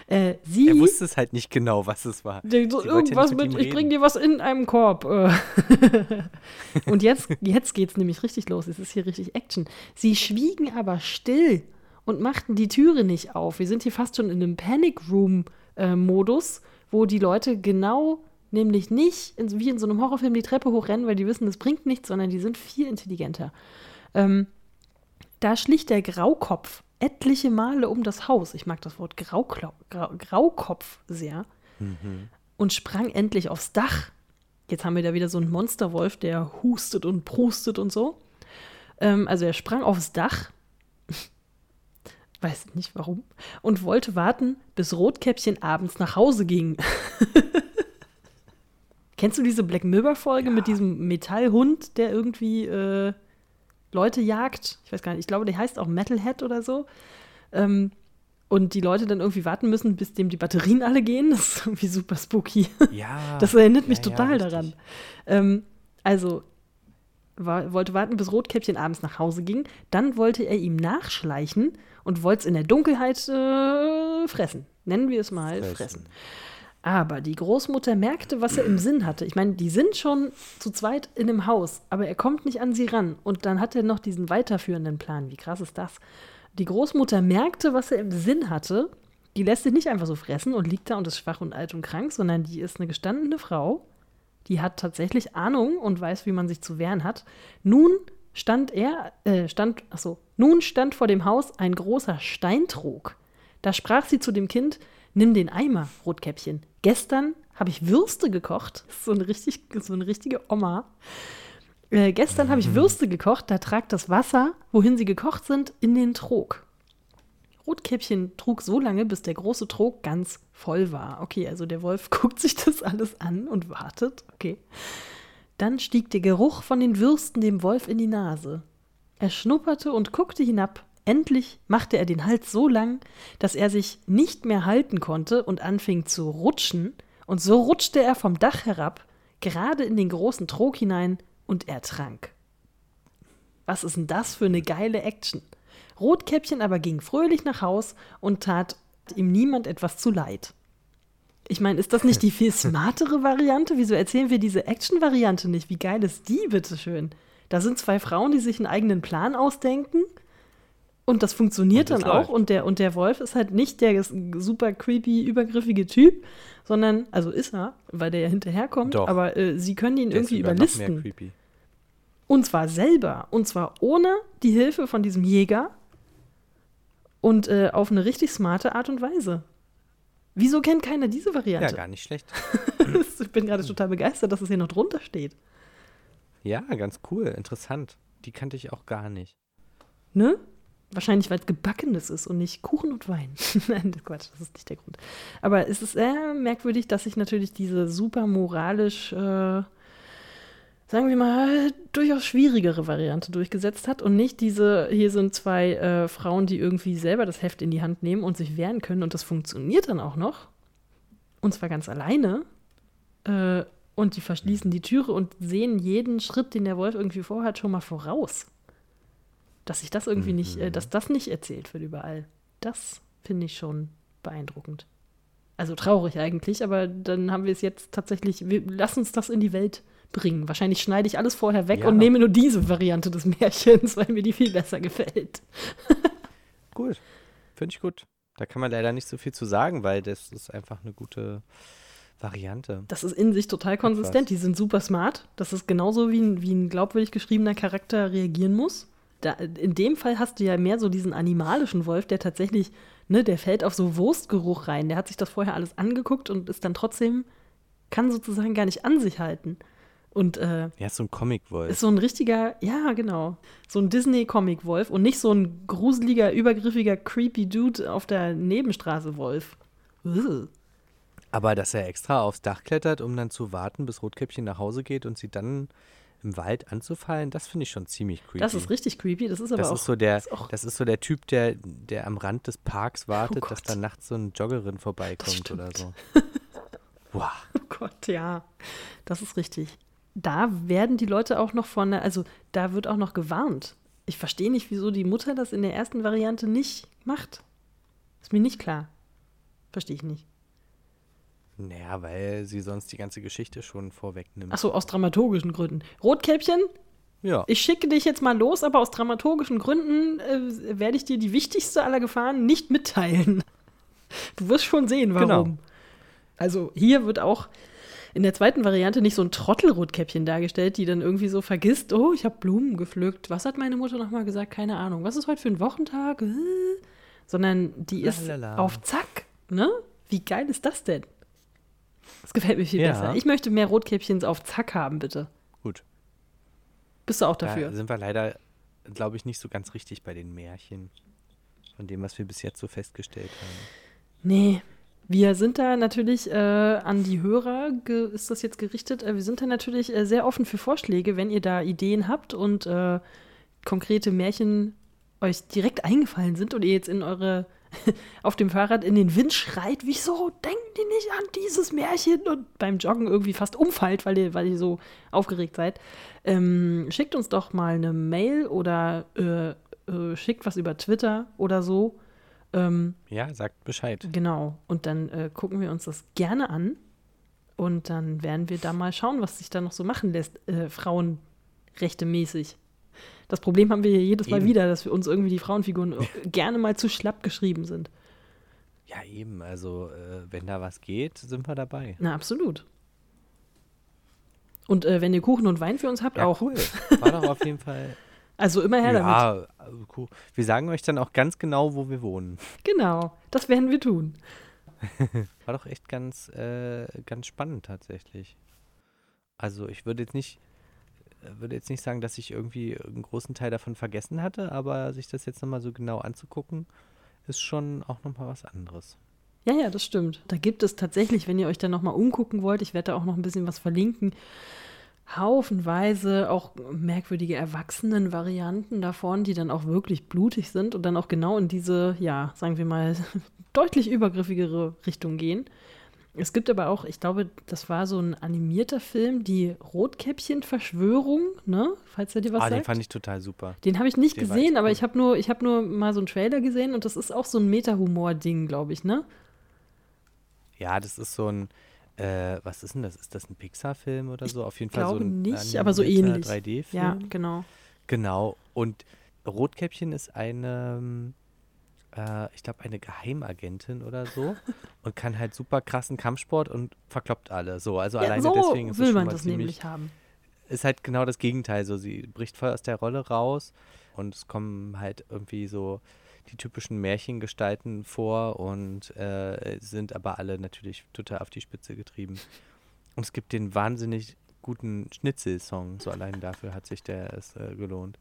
S1: äh, sie
S2: Er wusste es halt nicht genau, was es war.
S1: So irgendwas
S2: mit
S1: mit, ich bring dir was in einem Korb. äh. [LAUGHS] und jetzt, jetzt geht's nämlich richtig los. Es ist hier richtig Action. Sie schwiegen aber still und machten die Türe nicht auf. Wir sind hier fast schon in einem Panic Room-Modus, wo die Leute genau nämlich nicht in, wie in so einem Horrorfilm die Treppe hochrennen, weil die wissen, das bringt nichts, sondern die sind viel intelligenter. Ähm, da schlich der Graukopf etliche Male um das Haus. Ich mag das Wort Grauklau Grau Graukopf sehr. Und sprang endlich aufs Dach. Jetzt haben wir da wieder so einen Monsterwolf, der hustet und prustet und so. Ähm, also er sprang aufs Dach. [LAUGHS] Weiß nicht warum. Und wollte warten, bis Rotkäppchen abends nach Hause ging. [LAUGHS] Kennst du diese Black Mirror-Folge ja. mit diesem Metallhund, der irgendwie äh, Leute jagt? Ich weiß gar nicht, ich glaube, der heißt auch Metalhead oder so. Ähm, und die Leute dann irgendwie warten müssen, bis dem die Batterien alle gehen. Das ist irgendwie super spooky.
S2: Ja. [LAUGHS]
S1: Das erinnert mich ja, total ja, daran. Ähm, also, war, wollte warten, bis Rotkäppchen abends nach Hause ging. Dann wollte er ihm nachschleichen und wollte es in der Dunkelheit äh, fressen. Nennen wir es mal fressen. fressen. Aber die Großmutter merkte, was er im Sinn hatte. Ich meine, die sind schon zu zweit in einem Haus, aber er kommt nicht an sie ran. Und dann hat er noch diesen weiterführenden Plan. Wie krass ist das? Die Großmutter merkte, was er im Sinn hatte. Die lässt sich nicht einfach so fressen und liegt da und ist schwach und alt und krank, sondern die ist eine gestandene Frau. Die hat tatsächlich Ahnung und weiß, wie man sich zu wehren hat. Nun stand er, äh, stand, achso, nun stand vor dem Haus ein großer Steintrog. Da sprach sie zu dem Kind, nimm den Eimer, Rotkäppchen. Gestern habe ich Würste gekocht. So eine, richtig, so eine richtige Oma. Äh, gestern habe ich mhm. Würste gekocht, da tragt das Wasser, wohin sie gekocht sind, in den Trog. Rotkäppchen trug so lange, bis der große Trog ganz voll war. Okay, also der Wolf [LAUGHS] guckt sich das alles an und wartet. Okay. Dann stieg der Geruch von den Würsten dem Wolf in die Nase. Er schnupperte und guckte hinab. Endlich machte er den Hals so lang, dass er sich nicht mehr halten konnte und anfing zu rutschen, und so rutschte er vom Dach herab, gerade in den großen Trog hinein, und ertrank. Was ist denn das für eine geile Action? Rotkäppchen aber ging fröhlich nach Haus und tat ihm niemand etwas zu leid. Ich meine, ist das nicht die viel smartere Variante? Wieso erzählen wir diese Action-Variante nicht? Wie geil ist die, bitteschön? Da sind zwei Frauen, die sich einen eigenen Plan ausdenken. Und das funktioniert und das dann auch. Und der, und der Wolf ist halt nicht der super creepy, übergriffige Typ, sondern, also ist er, weil der ja hinterherkommt, Doch. aber äh, sie können ihn der irgendwie überlisten. Und zwar selber. Und zwar ohne die Hilfe von diesem Jäger und äh, auf eine richtig smarte Art und Weise. Wieso kennt keiner diese Variante?
S2: Ja, gar nicht schlecht. [LAUGHS]
S1: ich bin gerade total begeistert, dass es hier noch drunter steht.
S2: Ja, ganz cool, interessant. Die kannte ich auch gar nicht.
S1: Ne? Wahrscheinlich, weil es Gebackenes ist und nicht Kuchen und Wein. [LAUGHS] Nein, Quatsch, das ist nicht der Grund. Aber es ist sehr merkwürdig, dass sich natürlich diese super moralisch, äh, sagen wir mal, durchaus schwierigere Variante durchgesetzt hat und nicht diese, hier sind zwei äh, Frauen, die irgendwie selber das Heft in die Hand nehmen und sich wehren können und das funktioniert dann auch noch. Und zwar ganz alleine. Äh, und die verschließen die Türe und sehen jeden Schritt, den der Wolf irgendwie vorhat, schon mal voraus dass sich das irgendwie mhm. nicht, äh, dass das nicht erzählt wird überall. Das finde ich schon beeindruckend. Also traurig eigentlich, aber dann haben wir es jetzt tatsächlich, wir, lass uns das in die Welt bringen. Wahrscheinlich schneide ich alles vorher weg ja. und nehme nur diese Variante des Märchens, [LAUGHS] weil mir die viel besser gefällt. [LAUGHS]
S2: gut, finde ich gut. Da kann man leider nicht so viel zu sagen, weil das ist einfach eine gute Variante.
S1: Das ist in sich total konsistent. Die sind super smart. Das ist genauso, wie ein, wie ein glaubwürdig geschriebener Charakter reagieren muss da, in dem Fall hast du ja mehr so diesen animalischen Wolf, der tatsächlich, ne, der fällt auf so Wurstgeruch rein. Der hat sich das vorher alles angeguckt und ist dann trotzdem, kann sozusagen gar nicht an sich halten. Und, äh,
S2: ja, ist so ein Comic-Wolf.
S1: Ist so ein richtiger, ja, genau. So ein Disney-Comic-Wolf und nicht so ein gruseliger, übergriffiger, creepy Dude auf der Nebenstraße Wolf. Ugh.
S2: Aber dass er extra aufs Dach klettert, um dann zu warten, bis Rotkäppchen nach Hause geht und sie dann im Wald anzufallen, das finde ich schon ziemlich creepy.
S1: Das ist richtig creepy. Das ist aber
S2: das
S1: auch,
S2: ist so der, ist das ist so der Typ, der, der am Rand des Parks wartet, oh dass da nachts so eine Joggerin vorbeikommt oder so. [LAUGHS]
S1: wow. Oh Gott, ja. Das ist richtig. Da werden die Leute auch noch von, also da wird auch noch gewarnt. Ich verstehe nicht, wieso die Mutter das in der ersten Variante nicht macht. Ist mir nicht klar. Verstehe ich nicht.
S2: Naja, weil sie sonst die ganze Geschichte schon vorwegnimmt.
S1: Achso, aus dramaturgischen Gründen. Rotkäppchen?
S2: Ja.
S1: Ich schicke dich jetzt mal los, aber aus dramaturgischen Gründen äh, werde ich dir die wichtigste aller Gefahren nicht mitteilen. [LAUGHS] Du wirst schon sehen, warum. Genau. Also hier wird auch in der zweiten Variante nicht so ein Trottelrotkäppchen dargestellt, die dann irgendwie so vergisst, oh, ich habe Blumen gepflückt. Was hat meine Mutter nochmal gesagt? Keine Ahnung. Was ist heute für ein Wochentag? Äh? Sondern die ist Lalala. auf Zack. Ne? Wie geil ist das denn? Das gefällt mir viel ja. besser. Ich möchte mehr Rotkäppchens auf Zack haben, bitte.
S2: Gut.
S1: Bist du auch dafür?
S2: Da sind wir leider, glaube ich, nicht so ganz richtig bei den Märchen. Von dem, was wir bis jetzt so festgestellt haben.
S1: Nee. Wir sind da natürlich äh, an die Hörer, ist das jetzt gerichtet, äh, wir sind da natürlich äh, sehr offen für Vorschläge, wenn ihr da Ideen habt und äh, konkrete Märchen euch direkt eingefallen sind und ihr jetzt in eure [LAUGHS] auf dem Fahrrad in den Wind schreit, wieso denken die nicht an dieses Märchen und beim Joggen irgendwie fast umfallt, weil ihr, weil ihr so aufgeregt seid, ähm, schickt uns doch mal eine Mail oder äh, äh, schickt was über Twitter oder so.
S2: Ähm, ja, sagt Bescheid.
S1: Genau. Und dann äh, gucken wir uns das gerne an. Und dann werden wir da mal schauen, was sich da noch so machen lässt, äh, Frauenrechte mäßig. Das Problem haben wir hier jedes Mal wieder, dass wir uns irgendwie die Frauenfiguren gerne mal zu schlapp geschrieben sind.
S2: Ja, eben. Also, äh, wenn da was geht, sind wir dabei.
S1: Na, absolut. Und äh, wenn ihr Kuchen und Wein für uns habt,
S2: ja,
S1: auch.
S2: Cool. [LAUGHS] War doch auf jeden Fall.
S1: Also immer her
S2: ja, damit. Ja, also cool. Wir sagen euch dann auch ganz genau, wo wir wohnen.
S1: Genau, das werden wir tun. [LAUGHS]
S2: War doch echt ganz, äh, ganz spannend tatsächlich. Also ich würde jetzt nicht, würde jetzt nicht sagen, dass ich irgendwie einen großen Teil davon vergessen hatte, aber sich das jetzt nochmal so genau anzugucken, ist schon auch nochmal was anderes.
S1: Ja, ja, das stimmt. Da gibt es tatsächlich, wenn ihr euch da nochmal umgucken wollt, ich werde da auch noch ein bisschen was verlinken, haufenweise auch merkwürdige Erwachsenen-Varianten davon, die dann auch wirklich blutig sind und dann auch genau in diese, ja, sagen wir mal, [LAUGHS] deutlich übergriffigere Richtung gehen. Es gibt aber auch, ich glaube, das war so ein animierter Film, die Rotkäppchen-Verschwörung, ne? Falls er dir was ah, sagt.
S2: den fand ich total super.
S1: Den habe ich nicht den gesehen, aber cool. ich habe nur, hab nur mal so einen Trailer gesehen und das ist auch so ein Meta-Humor-Ding, glaube ich, ne?
S2: Ja, das ist so ein, äh, was ist denn das? Ist das ein Pixar-Film oder so? Auf jeden Fall so
S1: ein nicht, aber so ähnlich.
S2: 3D-Film.
S1: Ja, genau.
S2: Genau. Und Rotkäppchen ist eine ähm, äh, ich glaube, eine Geheimagentin oder so und kann halt super krassen Kampfsport und verkloppt alle. So, also ja, alleine so deswegen ist
S1: will
S2: es
S1: man das ziemlich, nämlich haben.
S2: Ist halt genau das Gegenteil. So, sie bricht voll aus der Rolle raus und es kommen halt irgendwie so die typischen Märchengestalten vor und äh, sind aber alle natürlich total auf die Spitze getrieben. Und es gibt den wahnsinnig guten Schnitzel-Song. So allein dafür hat sich der es äh, gelohnt.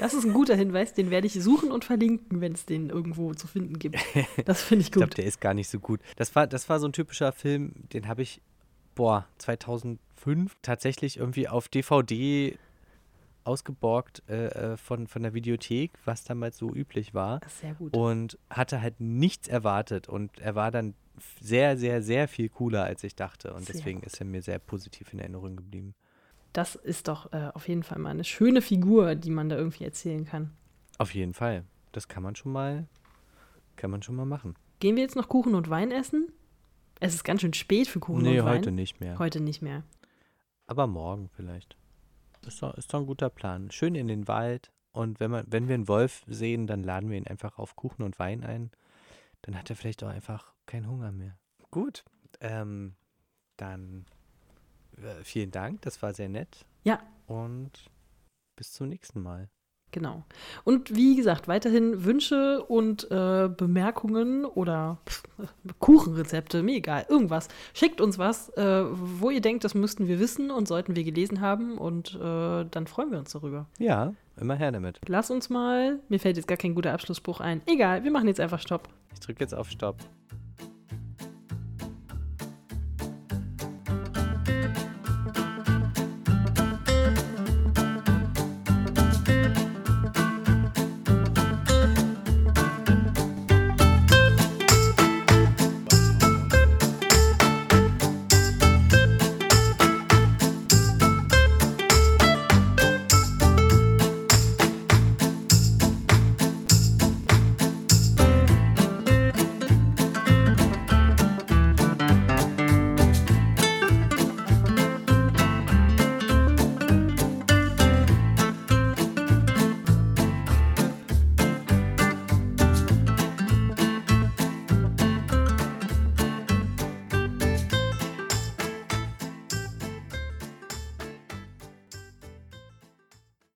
S1: Das ist ein guter Hinweis, den werde ich suchen und verlinken, wenn es den irgendwo zu finden gibt. Das finde ich gut.
S2: ich glaube, der ist gar nicht so gut. Das war, das war so ein typischer Film, den habe ich, boah, 2005 tatsächlich irgendwie auf DVD ausgeborgt äh, äh, von, von der Videothek, was damals so üblich war.
S1: Sehr gut.
S2: Und hatte halt nichts erwartet. Und er war dann sehr, sehr, sehr viel cooler, als ich dachte. Und sehr deswegen gut. ist er mir sehr positiv in Erinnerung geblieben.
S1: Das ist doch äh, auf jeden Fall mal eine schöne Figur, die man da irgendwie erzählen kann.
S2: Auf jeden Fall. Das kann man schon mal, kann man schon mal machen.
S1: Gehen wir jetzt noch Kuchen und Wein essen? Es ist ganz schön spät für Kuchen nee, und Wein.
S2: Nee, heute nicht mehr.
S1: Heute nicht mehr.
S2: Aber morgen vielleicht. Ist doch, ist doch ein guter Plan. Schön in den Wald. Und wenn, man, wenn wir einen Wolf sehen, dann laden wir ihn einfach auf Kuchen und Wein ein. Dann hat er vielleicht auch einfach keinen Hunger mehr. Gut. Ähm, dann äh, vielen Dank. Das war sehr nett.
S1: Ja.
S2: Und bis zum nächsten Mal.
S1: Genau. Und wie gesagt, weiterhin Wünsche und äh, Bemerkungen oder pff, Kuchenrezepte, mir egal, irgendwas. Schickt uns was, äh, wo ihr denkt, das müssten wir wissen und sollten wir gelesen haben und äh, dann freuen wir uns darüber.
S2: Ja, immer her damit.
S1: Lass uns mal, mir fällt jetzt gar kein guter Abschlussspruch ein. Egal, wir machen jetzt einfach Stopp.
S2: Ich drücke jetzt auf Stopp.